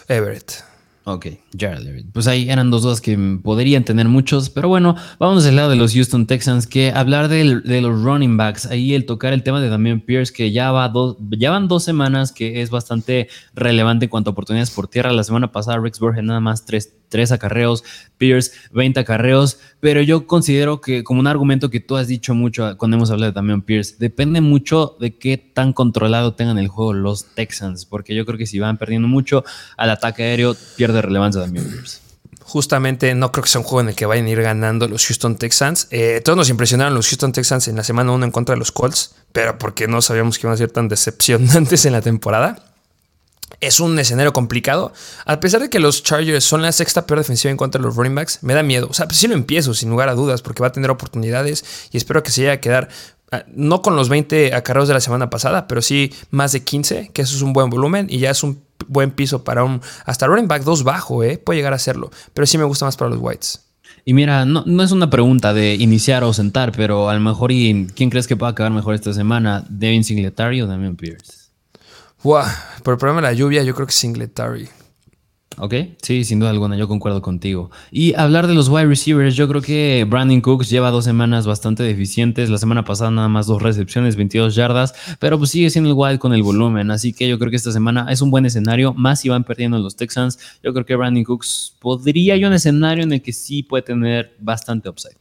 Everett. Ok, Jared Pues ahí eran dos dudas que podrían tener muchos, pero bueno, vamos del lado de los Houston Texans, que hablar de, los running backs, ahí el tocar el tema de Damian Pierce, que ya, va dos, ya van dos semanas, que es bastante relevante en cuanto a oportunidades por tierra. La semana pasada Rex Burge nada más tres tres acarreos, Pierce 20 acarreos, pero yo considero que como un argumento que tú has dicho mucho cuando hemos hablado también Pierce, depende mucho de qué tan controlado tengan el juego los Texans, porque yo creo que si van perdiendo mucho al ataque aéreo, pierde relevancia también Pierce justamente no creo que sea un juego en el que vayan a ir ganando los Houston Texans. Eh, todos nos impresionaron los Houston Texans en la semana 1 en contra de los Colts, pero porque no sabíamos que iban a ser tan decepcionantes en la temporada es un escenario complicado. A pesar de que los Chargers son la sexta peor defensiva en contra de los running backs, me da miedo. O sea, pues sí lo empiezo, sin lugar a dudas, porque va a tener oportunidades y espero que se llegue a quedar, ah, no con los 20 acarreos de la semana pasada, pero sí más de 15, que eso es un buen volumen y ya es un buen piso para un. Hasta running back 2 bajo, ¿eh? Puede llegar a hacerlo, pero sí me gusta más para los Whites. Y mira, no, es una pregunta de iniciar o sentar, pero a lo mejor, y ¿quién crees que pueda acabar mejor esta semana? ¿Devin Singletary o Damian Pierce? Por el problema de la lluvia, yo creo que Singletary. Ok, sí, sin duda alguna, yo concuerdo contigo. Y hablar de los wide receivers, yo creo que Brandon Cooks lleva dos semanas bastante deficientes. La semana pasada nada más dos recepciones, 22 yardas, pero pues sigue siendo el wild con el volumen. Así que yo creo que esta semana es un buen escenario, más si van perdiendo los Texans. Yo creo que Brandon Cooks podría ir un escenario en el que sí puede tener bastante upside.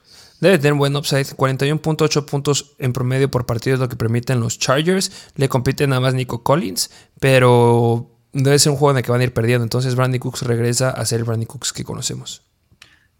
Debe tener buen upside. 41.8 puntos en promedio por partido es lo que permiten los Chargers. Le compite nada más Nico Collins, pero debe ser un juego en el que van a ir perdiendo. Entonces Brandy Cooks regresa a ser el Brandy Cooks que conocemos.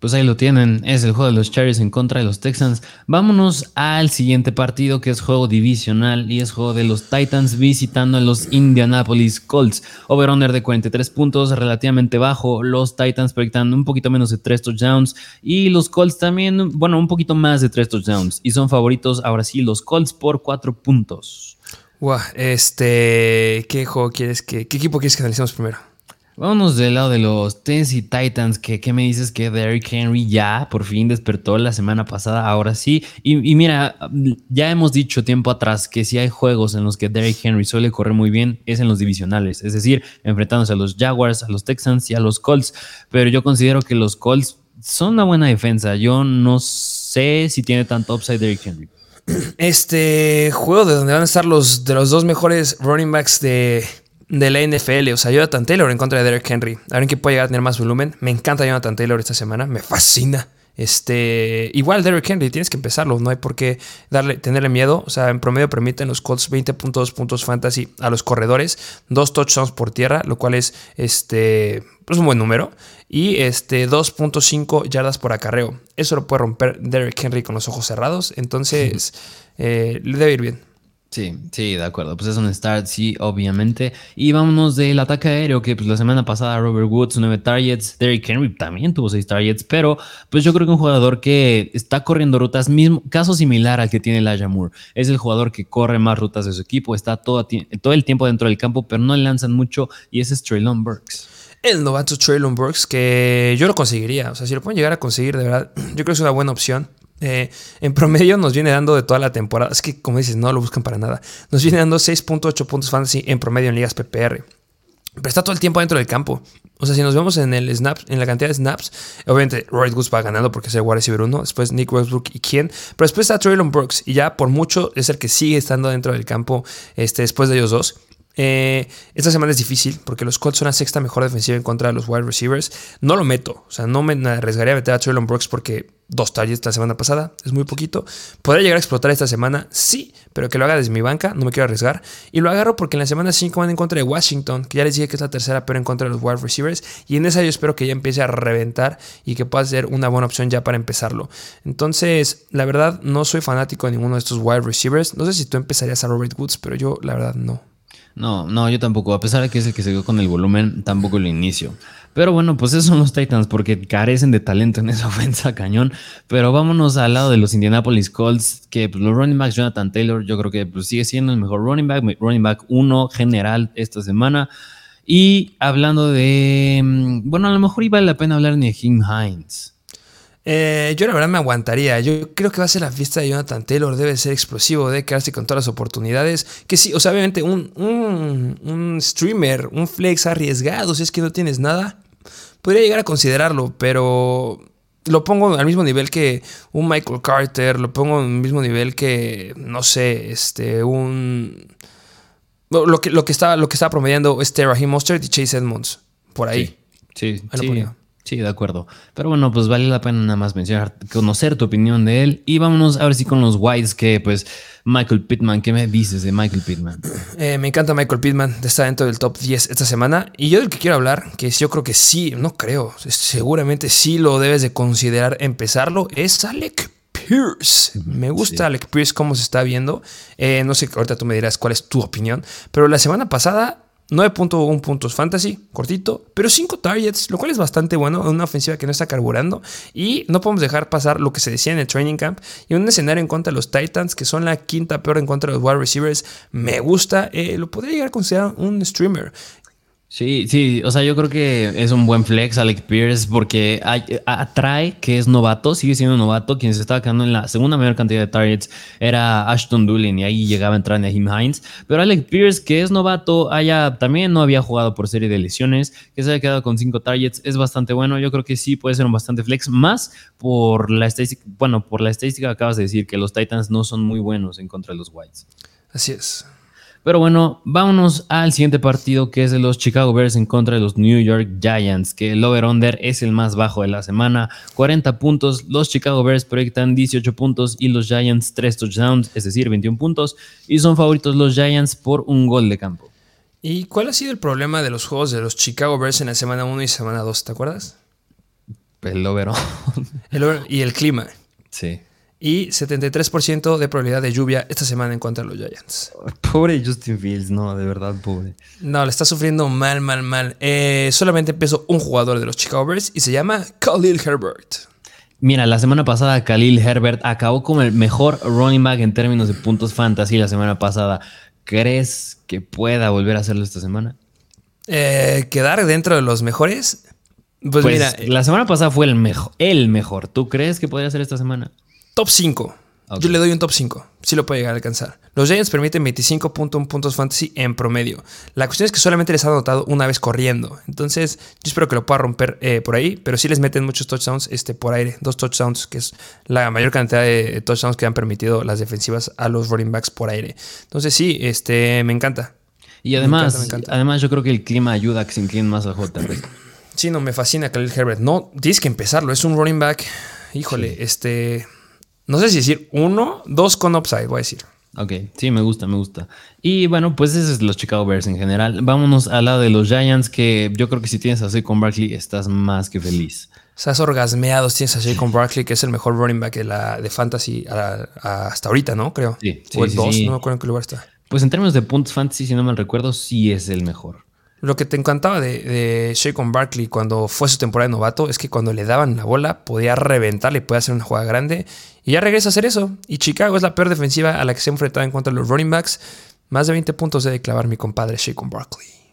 Pues ahí lo tienen, es el juego de los Chargers en contra de los Texans. Vámonos al siguiente partido que es juego divisional y es juego de los Titans visitando a los Indianapolis Colts. Over-under de 43 puntos, relativamente bajo. Los Titans proyectando un poquito menos de 3 touchdowns y los Colts también, bueno, un poquito más de 3 touchdowns. Y son favoritos ahora sí los Colts por 4 puntos. Wow, este, ¿qué juego quieres que, qué equipo quieres que analicemos primero? Vámonos del lado de los Tennessee Titans, que ¿qué me dices que Derrick Henry ya por fin despertó la semana pasada, ahora sí. Y, mira, ya hemos dicho tiempo atrás que si hay juegos en los que Derrick Henry suele correr muy bien, es en los divisionales, es decir, enfrentándose a los Jaguars, a los Texans y a los Colts. Pero yo considero que los Colts son una buena defensa. Yo no sé si tiene tanto upside Derrick Henry. Este juego de donde van a estar los de los dos mejores running backs de de la NFL. O sea, Jonathan Taylor en contra de Derek Henry. A ver quién puede llegar a tener más volumen. Me encanta Jonathan Taylor esta semana. Me fascina. Este, igual Derrick Henry, tienes que empezarlo, no hay por qué darle, tenerle miedo. O sea, en promedio permiten los Colts 20.2 puntos fantasy a los corredores, dos touchdowns por tierra, lo cual es este, pues un buen número, y este 2.5 yardas por acarreo. Eso lo puede romper Derrick Henry con los ojos cerrados, entonces eh, le debe ir bien. Sí, sí, de acuerdo. Pues es un start, sí, obviamente. Y vámonos del ataque aéreo, que pues la semana pasada Robert Woods, nueve targets. Derrick Henry también tuvo seis targets, pero pues yo creo que un jugador que está corriendo rutas, mismo, caso similar al que tiene Elijah Moore. Es el jugador que corre más rutas de su equipo, está todo, todo el tiempo dentro del campo, pero no le lanzan mucho, y ese es Traylon Burks el novato Traylon Burks, que yo lo conseguiría. O sea, si lo pueden llegar a conseguir, de verdad, yo creo que es una buena opción. Eh, en promedio nos viene dando de toda la temporada. Es que, como dices, no lo buscan para nada. Nos viene dando 6.8 puntos fantasy en promedio en ligas PPR. Pero está todo el tiempo dentro del campo. O sea, si nos vemos en el snap, en la cantidad de snaps, obviamente Roy Goose va ganando porque es el wide receiver 1, después Nick Westbrook y quién, pero después está Traylon Brooks y ya por mucho es el que sigue estando dentro del campo este, después de ellos dos. Eh, esta semana es difícil porque los Colts son la sexta mejor defensiva en contra de los wide receivers. No lo meto, o sea, no me arriesgaría a meter a Traylon Brooks porque dos targets la semana pasada es muy poquito. ¿Podría llegar a explotar esta semana? Sí, pero que lo haga desde mi banca, no me quiero arriesgar. Y lo agarro porque en la semana 5 van en contra de Washington, que ya les dije que es la tercera pero en contra de los wide receivers. Y en esa yo espero que ya empiece a reventar y que pueda ser una buena opción ya para empezarlo. Entonces, la verdad, no soy fanático de ninguno de estos wide receivers. No sé si tú empezarías a Robert Woods, pero yo la verdad no. No, no, yo tampoco. A pesar de que es el que se quedó con el volumen, tampoco lo inicio. Pero bueno, pues esos son los Titans porque carecen de talento en esa ofensa cañón. Pero vámonos al lado de los Indianapolis Colts, que pues, los running backs, Jonathan Taylor, yo creo que pues, sigue siendo el mejor running back, running back 1 general esta semana. Y hablando de, mm, bueno, a lo mejor iba la pena hablar de Jim Hines. Eh, yo la verdad me aguantaría. Yo creo que va a ser la fiesta de Jonathan Taylor. Debe ser explosivo, debe quedarse con todas las oportunidades. Que sí, o sea, obviamente un, un, un streamer, un flex arriesgado, si es que no tienes nada, podría llegar a considerarlo, pero lo pongo al mismo nivel que un Michael Carter, lo pongo al mismo nivel que, no sé, este, un... Lo que, lo que, está, lo que está promediando es Raheem Mostert y Chase Edmonds, por ahí. Sí, sí, sí. Sí, de acuerdo. Pero bueno, pues vale la pena nada más mencionar, conocer tu opinión de él. Y vámonos a ver si con los Whites, que pues Michael Pittman, ¿qué me dices de Michael Pittman? Eh, me encanta Michael Pittman, está dentro del top 10 esta semana. Y yo del que quiero hablar, que yo creo que sí, no creo, seguramente sí lo debes de considerar empezarlo, es Alec Pierce. Me gusta Alec Pierce cómo se está viendo. Eh, no sé, ahorita tú me dirás cuál es tu opinión. Pero la semana pasada 9.1 puntos fantasy, cortito, pero 5 targets, lo cual es bastante bueno en una ofensiva que no está carburando. Y no podemos dejar pasar lo que se decía en el training camp. Y un escenario en contra de los Titans, que son la quinta peor en contra de los wide receivers, me gusta. Eh, lo podría llegar a considerar un streamer. Sí, sí, o sea, yo creo que es un buen flex Alec Pierce porque atrae que es novato, sigue siendo novato, quien se estaba quedando en la segunda mayor cantidad de targets era Ashton Doolin y ahí llegaba a entrar Hines, pero Alec Pierce que es novato, haya, también no había jugado por serie de lesiones, que se haya quedado con cinco targets, es bastante bueno, yo creo que sí puede ser un bastante flex, más por la estadística, bueno, por la estadística acabas de decir que los Titans no son muy buenos en contra de los Whites. Así es. Pero bueno, vámonos al siguiente partido que es de los Chicago Bears en contra de los New York Giants, que el over-under es el más bajo de la semana, 40 puntos, los Chicago Bears proyectan 18 puntos y los Giants 3 touchdowns, es decir, 21 puntos, y son favoritos los Giants por un gol de campo. ¿Y cuál ha sido el problema de los juegos de los Chicago Bears en la semana 1 y semana 2? ¿Te acuerdas? El over. el over y el clima. Sí y 73% de probabilidad de lluvia esta semana en contra de los Giants. Pobre Justin Fields, no, de verdad, pobre. No, le está sufriendo mal, mal, mal. Eh, solamente empezó un jugador de los Chicago Bears y se llama Khalil Herbert. Mira, la semana pasada Khalil Herbert acabó como el mejor running back en términos de puntos fantasy la semana pasada. ¿Crees que pueda volver a hacerlo esta semana? Eh, ¿Quedar dentro de los mejores? Pues, pues mira, la semana pasada fue el mejor, el mejor. ¿Tú crees que podría ser esta semana? Top 5. Yo le doy un top 5. Sí lo puede llegar a alcanzar. Los Giants permiten 25.1 puntos fantasy en promedio. La cuestión es que solamente les han anotado una vez corriendo. Entonces, yo espero que lo pueda romper eh, por ahí. Pero sí les meten muchos touchdowns este, por aire. Dos touchdowns, que es la mayor cantidad de touchdowns que han permitido las defensivas a los running backs por aire. Entonces, sí, este, me encanta. Y además, además yo creo que el clima ayuda a que se inclinen más al JP. Sí, no, me fascina Khalil Herbert. No, tienes que empezarlo. Es un running back. Híjole, este no sé si decir uno, dos con upside, voy a decir. Ok, sí, me gusta, me gusta. Y bueno, pues ese es los Chicago Bears en general. Vámonos al lado de los Giants, que yo creo que si tienes a con Barkley estás más que feliz. Estás orgasmeado, tienes a con Barkley, que es el mejor running back de, la, de fantasy hasta ahorita, ¿no? Creo. Sí, sí, o el dos, no me acuerdo en qué lugar está. Pues en términos de puntos fantasy, si no me recuerdo, sí es el mejor. Lo que te encantaba de, de Barkley cuando fue su temporada de novato es que cuando le daban la bola podía reventarle, podía hacer una jugada grande y ya regresa a hacer eso. Y Chicago es la peor defensiva a la que se ha enfrentado en contra de los running backs. Más de 20 puntos de clavar mi compadre con Barkley.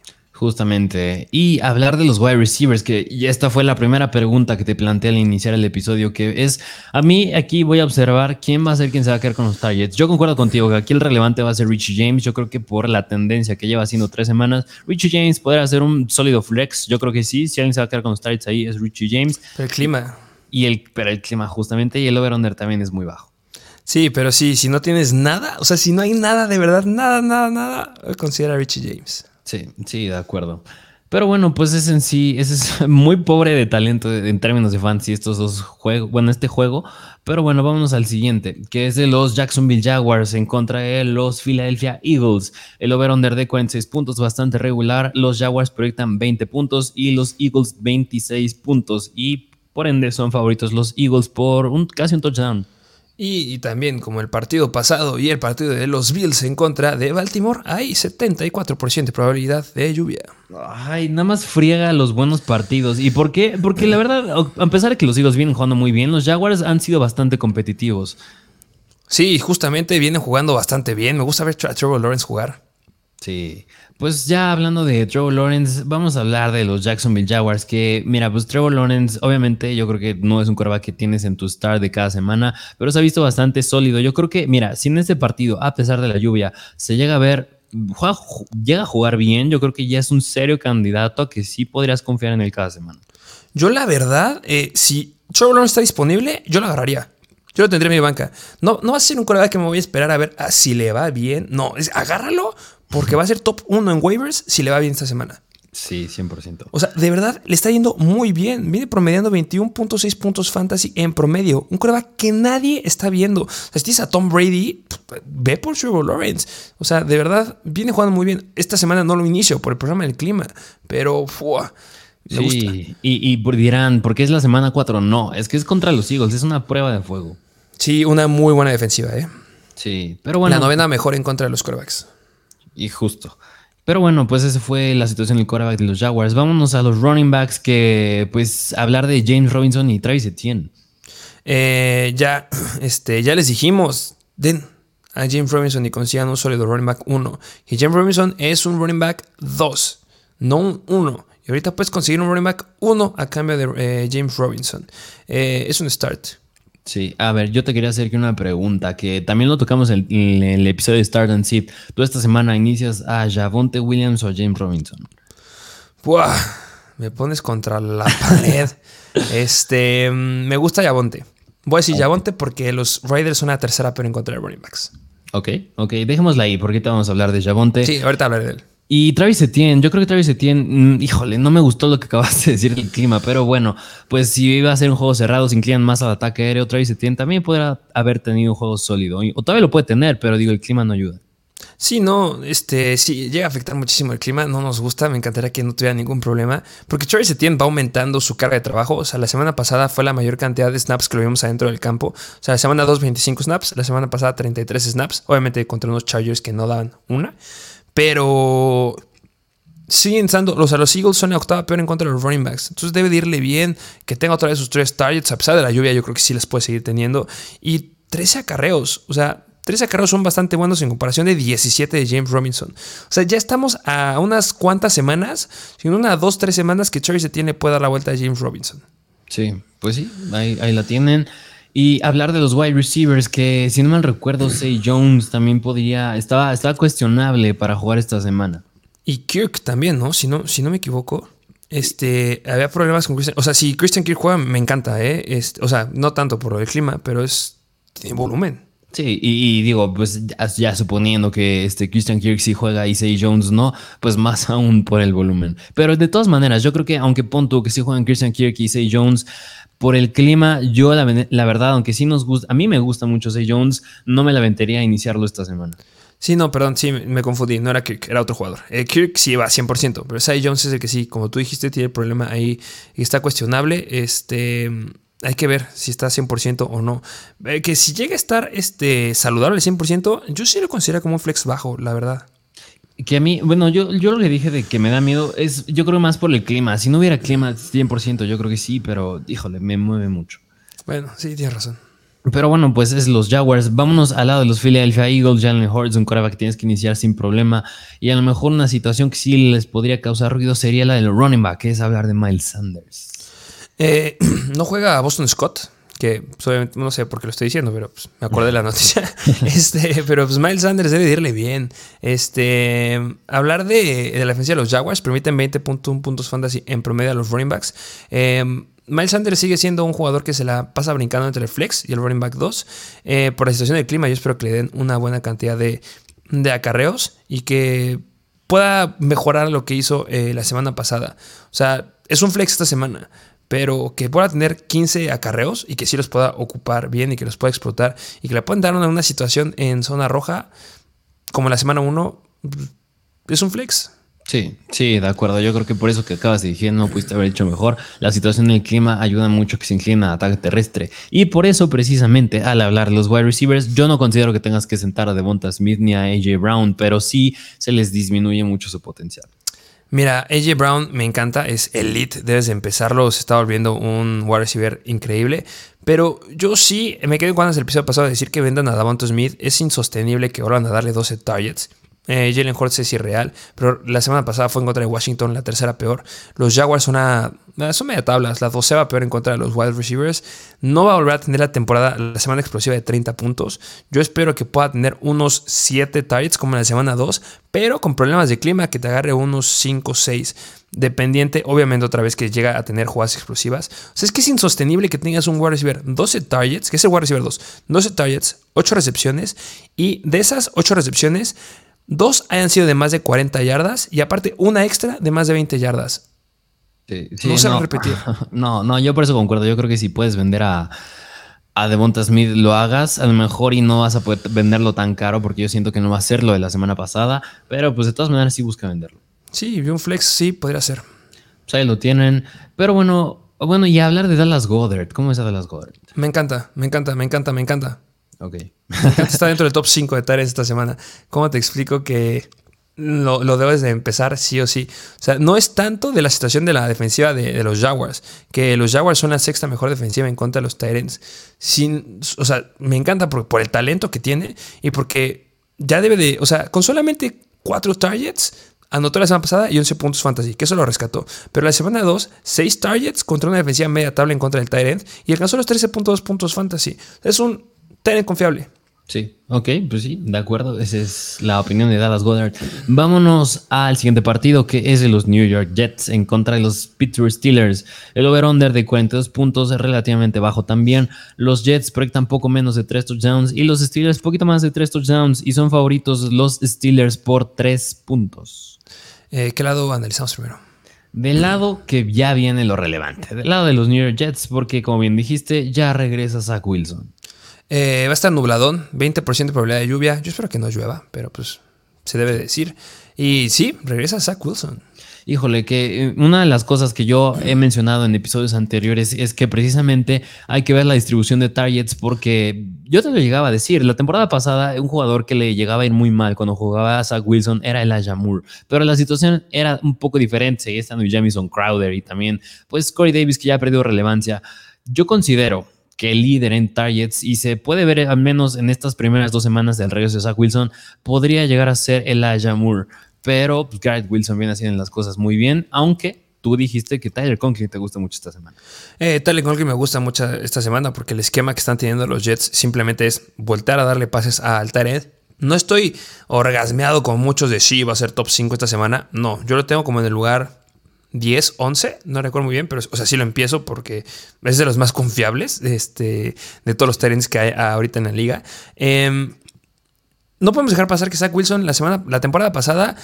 Justamente. Y hablar de los wide receivers, que esta fue la primera pregunta que te planteé al iniciar el episodio, que es, a mí aquí voy a observar quién va a ser quien se va a quedar con los targets. Yo concuerdo contigo que aquí el relevante va a ser Richie James. Yo creo que por la tendencia que lleva haciendo tres semanas, Richie James podrá ser un sólido flex. Yo creo que sí. Si alguien se va a quedar con los targets ahí es Richie James. El clima. Y el, pero el clima justamente y el over-under también es muy bajo. Sí, pero sí, si no tienes nada, o sea, si no hay nada de verdad, nada, nada, nada, considera Richie James. Sí, sí, de acuerdo. Pero bueno, pues es en sí, ese es muy pobre de talento en términos de fantasy estos dos juegos, bueno, este juego. Pero bueno, vámonos al siguiente, que es de los Jacksonville Jaguars en contra de los Philadelphia Eagles. El over-under de 46 puntos, bastante regular. Los Jaguars proyectan 20 puntos y los Eagles 26 puntos. Y por ende son favoritos los Eagles por un, casi un touchdown. Y, también como el partido pasado y el partido de los Bills en contra de Baltimore, hay 74% de probabilidad de lluvia. Ay, nada más friega los buenos partidos. ¿Y por qué? Porque la verdad, a pesar de que los Eagles vienen jugando muy bien, los Jaguars han sido bastante competitivos. Sí, justamente vienen jugando bastante bien. Me gusta ver a Trevor Lawrence jugar. Sí, pues ya hablando de Trevor Lawrence, vamos a hablar de los Jacksonville Jaguars, que mira, pues Trevor Lawrence obviamente yo creo que no es un quarterback que tienes en tu start de cada semana, pero se ha visto bastante sólido. Yo creo que, mira, si en este partido, a pesar de la lluvia, se llega a ver, llega a jugar bien, yo creo que ya es un serio candidato a que sí podrías confiar en él cada semana. Yo la verdad, eh, si Trevor Lawrence está disponible, yo lo agarraría. Yo lo tendré en mi banca. No, no va a ser un quarterback que me voy a esperar a ver si le va bien. No, es agárralo porque va a ser top 1 en waivers si le va bien esta semana. Sí, 100%. O sea, de verdad le está yendo muy bien. Viene promediando 21.6 puntos fantasy en promedio. Un coreback que nadie está viendo. O sea, si tienes a Tom Brady, ve por Trevor Lawrence. O sea, de verdad, viene jugando muy bien. Esta semana no lo inicio por el programa del clima, pero ¡fua! Me sí, Y, y dirán, ¿por qué es la semana 4? No, es que es contra los Eagles, es una prueba de fuego. Sí, una muy buena defensiva, ¿eh? Sí, pero bueno. La novena mejor en contra de los corebacks. Y justo. Pero bueno, pues esa fue la situación del quarterback de los Jaguars. Vámonos a los running backs que, pues, hablar de James Robinson y Travis Etienne. Eh, ya, este, ya les dijimos, den a James Robinson y consigan un sólido running back 1. Y James Robinson es un running back 2, no un 1. Y ahorita puedes conseguir un running back 1 a cambio de eh, James Robinson. Eh, es un start. Sí, a ver, yo te quería hacer una pregunta que también lo tocamos en, el episodio de Start and Sit. ¿Tú esta semana inicias a Javonte Williams o a James Robinson? Buah, me pones contra la pared. este, mm, me gusta Javonte. Voy a decir Javonte porque los Raiders son la tercera pero en contra de running backs. Ok, ok, dejémosla ahí porque te vamos a hablar de Javonte. Sí, ahorita hablaré de él. Y Travis Etienne, yo creo que Travis Etienne, mm, híjole, no me gustó lo que acabaste de decir del clima, pero bueno, pues si iba a ser un juego cerrado, se inclinan más al ataque aéreo, Travis Etienne también podrá haber tenido un juego sólido, o todavía lo puede tener, pero digo, el clima no ayuda. Sí, no, este, sí, llega a afectar muchísimo el clima, no nos gusta, me encantaría que no tuviera ningún problema, porque Travis Etienne va aumentando su carga de trabajo, o sea, la semana pasada fue la mayor cantidad de snaps que lo vimos adentro del campo, o sea, la semana 2, 25 snaps, la semana pasada 33 snaps, obviamente contra unos Chargers que no daban una, pero siguen estando, los, los Eagles son la octava peor en contra de los running backs. Entonces debe de irle bien, que tenga otra vez sus tres targets, a pesar de la lluvia, yo creo que sí las puede seguir teniendo. Y 13 acarreos, o sea, 13 acarreos son bastante buenos en comparación de 17 de James Robinson. O sea, ya estamos a unas cuantas semanas, en una, dos, tres semanas que Cherry se tiene puede dar la vuelta a James Robinson. Sí, pues sí, ahí, la tienen. Y hablar de los wide receivers, que si no mal recuerdo, Say Jones también podría, estaba, estaba cuestionable para jugar esta semana. Y Kirk también, ¿no? Si no, si no me equivoco. Este, había problemas con Christian. O sea, si Christian Kirk juega, me encanta, ¿eh? Este, o sea, no tanto por el clima, pero es. Tiene volumen. Sí, y, digo, pues ya, suponiendo que este Christian Kirk sí juega y Say Jones no, pues más aún por el volumen. Pero de todas maneras, yo creo que aunque punto que sí juegan Christian Kirk y Say Jones, por el clima, yo la, verdad, aunque sí nos gusta, a mí me gusta mucho Say Jones, no me la aventaría a iniciarlo esta semana. Sí, no, perdón, sí, me confundí. No era Kirk, era otro jugador. Eh, Kirk sí va 100%, pero Sai Jones es el que sí, como tú dijiste, tiene el problema ahí y está cuestionable. Este, hay que ver si está 100% o no. Eh, que si llega a estar este, saludable 100%, yo sí lo considero como un flex bajo, la verdad. Que a mí, bueno, yo, yo lo que dije de que me da miedo es, yo creo más por el clima. Si no hubiera clima 100%, yo creo que sí, pero híjole, me mueve mucho. Bueno, sí, tienes razón. Pero bueno, pues es los Jaguars. Vámonos al lado de los Philadelphia Eagles. Jalen Hurts, un coreback que tienes que iniciar sin problema. Y a lo mejor una situación que sí les podría causar ruido sería la del running back, que es hablar de Miles Sanders. Eh, no juega a Boston Scott, que pues, obviamente no sé por qué lo estoy diciendo, pero pues, me acuerdo de la noticia. este, pero pues Miles Sanders debe irle bien. Este, hablar de, la defensa de los Jaguars permiten 20.1 puntos fantasy en promedio a los running backs. Eh, Miles Sanders sigue siendo un jugador que se la pasa brincando entre el flex y el running back 2. Eh, por la situación del clima, yo espero que le den una buena cantidad de, acarreos y que pueda mejorar lo que hizo eh, la semana pasada. O sea, es un flex esta semana, pero que pueda tener 15 acarreos y que sí los pueda ocupar bien y que los pueda explotar y que le puedan dar una, una situación en zona roja como la semana 1. Es un flex. Sí, sí, de acuerdo. Yo creo que por eso que acabas de decir no pudiste haber hecho mejor. La situación del clima ayuda mucho que se inclina a ataque terrestre. Y por eso, precisamente, al hablar de los wide receivers, yo no considero que tengas que sentar a Devonta Smith ni a AJ Brown, pero sí se les disminuye mucho su potencial. Mira, AJ Brown me encanta, es elite, debes de empezarlo, se está volviendo un wide receiver increíble, pero yo sí me quedé cuando el episodio pasado de decir que vendan a Devonta Smith, es insostenible que vuelvan a darle 12 targets Eh, Jalen Hurts es irreal, pero la semana pasada fue en contra de Washington, la tercera peor. Los Jaguars son, una, son media tablas, la doceava peor en contra de los wide receivers. No va a volver a tener la temporada, la semana explosiva de 30 puntos. Yo espero que pueda tener unos 7 targets como en la semana 2, pero con problemas de clima, que te agarre unos 5 o 6 dependiente, obviamente otra vez que llega a tener jugadas explosivas. O sea, es que es insostenible que tengas un wide receiver 12 targets, que es el wide receiver 2, 12 targets, 8 recepciones, y de esas 8 recepciones, dos hayan sido de más de 40 yardas y aparte una extra de más de 20 yardas. no se va a repetir. No, no, yo por eso concuerdo. Yo creo que si puedes vender a, a Devonta Smith, lo hagas. A lo mejor y no vas a poder venderlo tan caro porque yo siento que no va a ser lo de la semana pasada. Pero pues de todas maneras sí busca venderlo. Sí, un flex sí podría ser. Pues ahí lo tienen. Pero bueno, bueno, y hablar de Dallas Goddard. ¿Cómo es Dallas Goddard? Me encanta, me encanta, me encanta, me encanta. Ok. Está dentro del top 5 de tareas esta semana. ¿Cómo te explico que lo, lo, debes de empezar sí o sí? O sea, no es tanto de la situación de la defensiva de, los Jaguars, que los Jaguars son la sexta mejor defensiva en contra de los Tyrants. Sin, o sea, me encanta por, el talento que tiene y porque ya debe de, o sea, con solamente cuatro targets Anotó la semana pasada y 11 puntos fantasy, que eso lo rescató. Pero la semana 2, 6 targets contra una defensiva media tabla en contra del Tyrant y alcanzó los 13.2 puntos fantasy. Es un Tyrant confiable. Sí, ok, pues sí, de acuerdo. Esa es la opinión de Dallas Goddard. Vámonos al siguiente partido que es de los New York Jets en contra de los Pittsburgh Steelers. El over-under de 42 puntos es relativamente bajo también. Los Jets proyectan poco menos de 3 touchdowns y los Steelers poquito más de 3 touchdowns y son favoritos los Steelers por 3 puntos. Eh, ¿Qué lado analizamos primero? Del lado que ya viene lo relevante, del lado de los New York Jets, porque como bien dijiste, ya regresa Zach Wilson. Eh, va a estar nubladón, 20% de probabilidad de lluvia. Yo espero que no llueva, pero pues se debe decir. Y sí, regresa Zach Wilson. Híjole, que eh, una de las cosas que yo he mencionado en episodios anteriores es que precisamente hay que ver la distribución de targets porque yo te lo llegaba a decir, la temporada pasada un jugador que le llegaba a ir muy mal cuando jugaba a Zach Wilson era Elijah Moore, pero la situación era un poco diferente, estando Jamison Crowder y también pues Corey Davis que ya ha perdido relevancia. Yo considero que líder en targets y se puede ver al menos en estas primeras dos semanas del regreso de Zach Wilson, podría llegar a ser Elijah Moore. Pero pues, Wilson viene haciendo las cosas muy bien, aunque tú dijiste que Tyler Conklin te gusta mucho esta semana. Eh, Tyler Conklin me gusta mucho esta semana porque el esquema que están teniendo los Jets simplemente es voltear a darle pases a Altared. No estoy orgasmeado con muchos de sí, va a ser top 5 esta semana. No, yo lo tengo como en el lugar 10, 11, no recuerdo muy bien, pero o sea, sí lo empiezo porque es de los más confiables este, de todos los terrenos que hay ahorita en la liga. Em, no podemos dejar pasar que Zach Wilson la semana, la temporada pasada,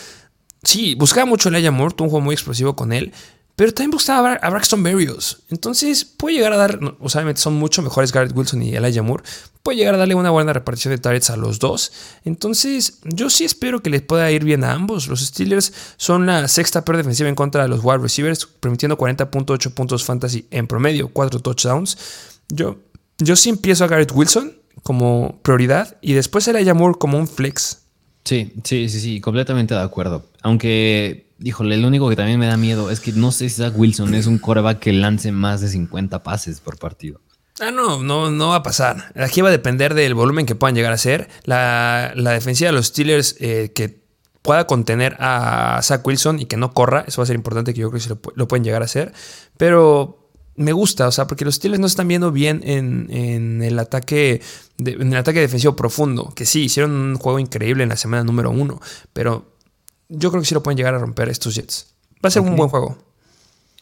sí, buscaba mucho a Elijah tuvo un juego muy explosivo con él, pero también buscaba a Braxton Berrios. Entonces puede llegar a dar, o sea, son mucho mejores Garrett Wilson y Elijah Moore, puede llegar a darle una buena repartición de targets a los dos. Entonces yo sí espero que les pueda ir bien a ambos. Los Steelers son la sexta peor defensiva en contra de los wide receivers, permitiendo 40.8 puntos fantasy en promedio, 4 touchdowns. Yo, yo sí empiezo a Garrett Wilson como prioridad y después Elijah Moore como un flex. Sí, sí, sí, sí, completamente de acuerdo. Aunque híjole, lo único que también me da miedo es que no sé si Zach Wilson es un coreback que lance más de 50 pases por partido. Ah, no, no, no va a pasar. Aquí va a depender del volumen que puedan llegar a ser. La, la defensiva de los Steelers eh, que pueda contener a Zach Wilson y que no corra, eso va a ser importante que yo creo que lo, pueden llegar a hacer. Pero me gusta, o sea, porque los Steelers no están viendo bien en, el ataque en el ataque defensivo profundo, que sí, hicieron un juego increíble en la semana número uno, pero yo creo que sí lo pueden llegar a romper estos Jets. Va a ser un buen juego.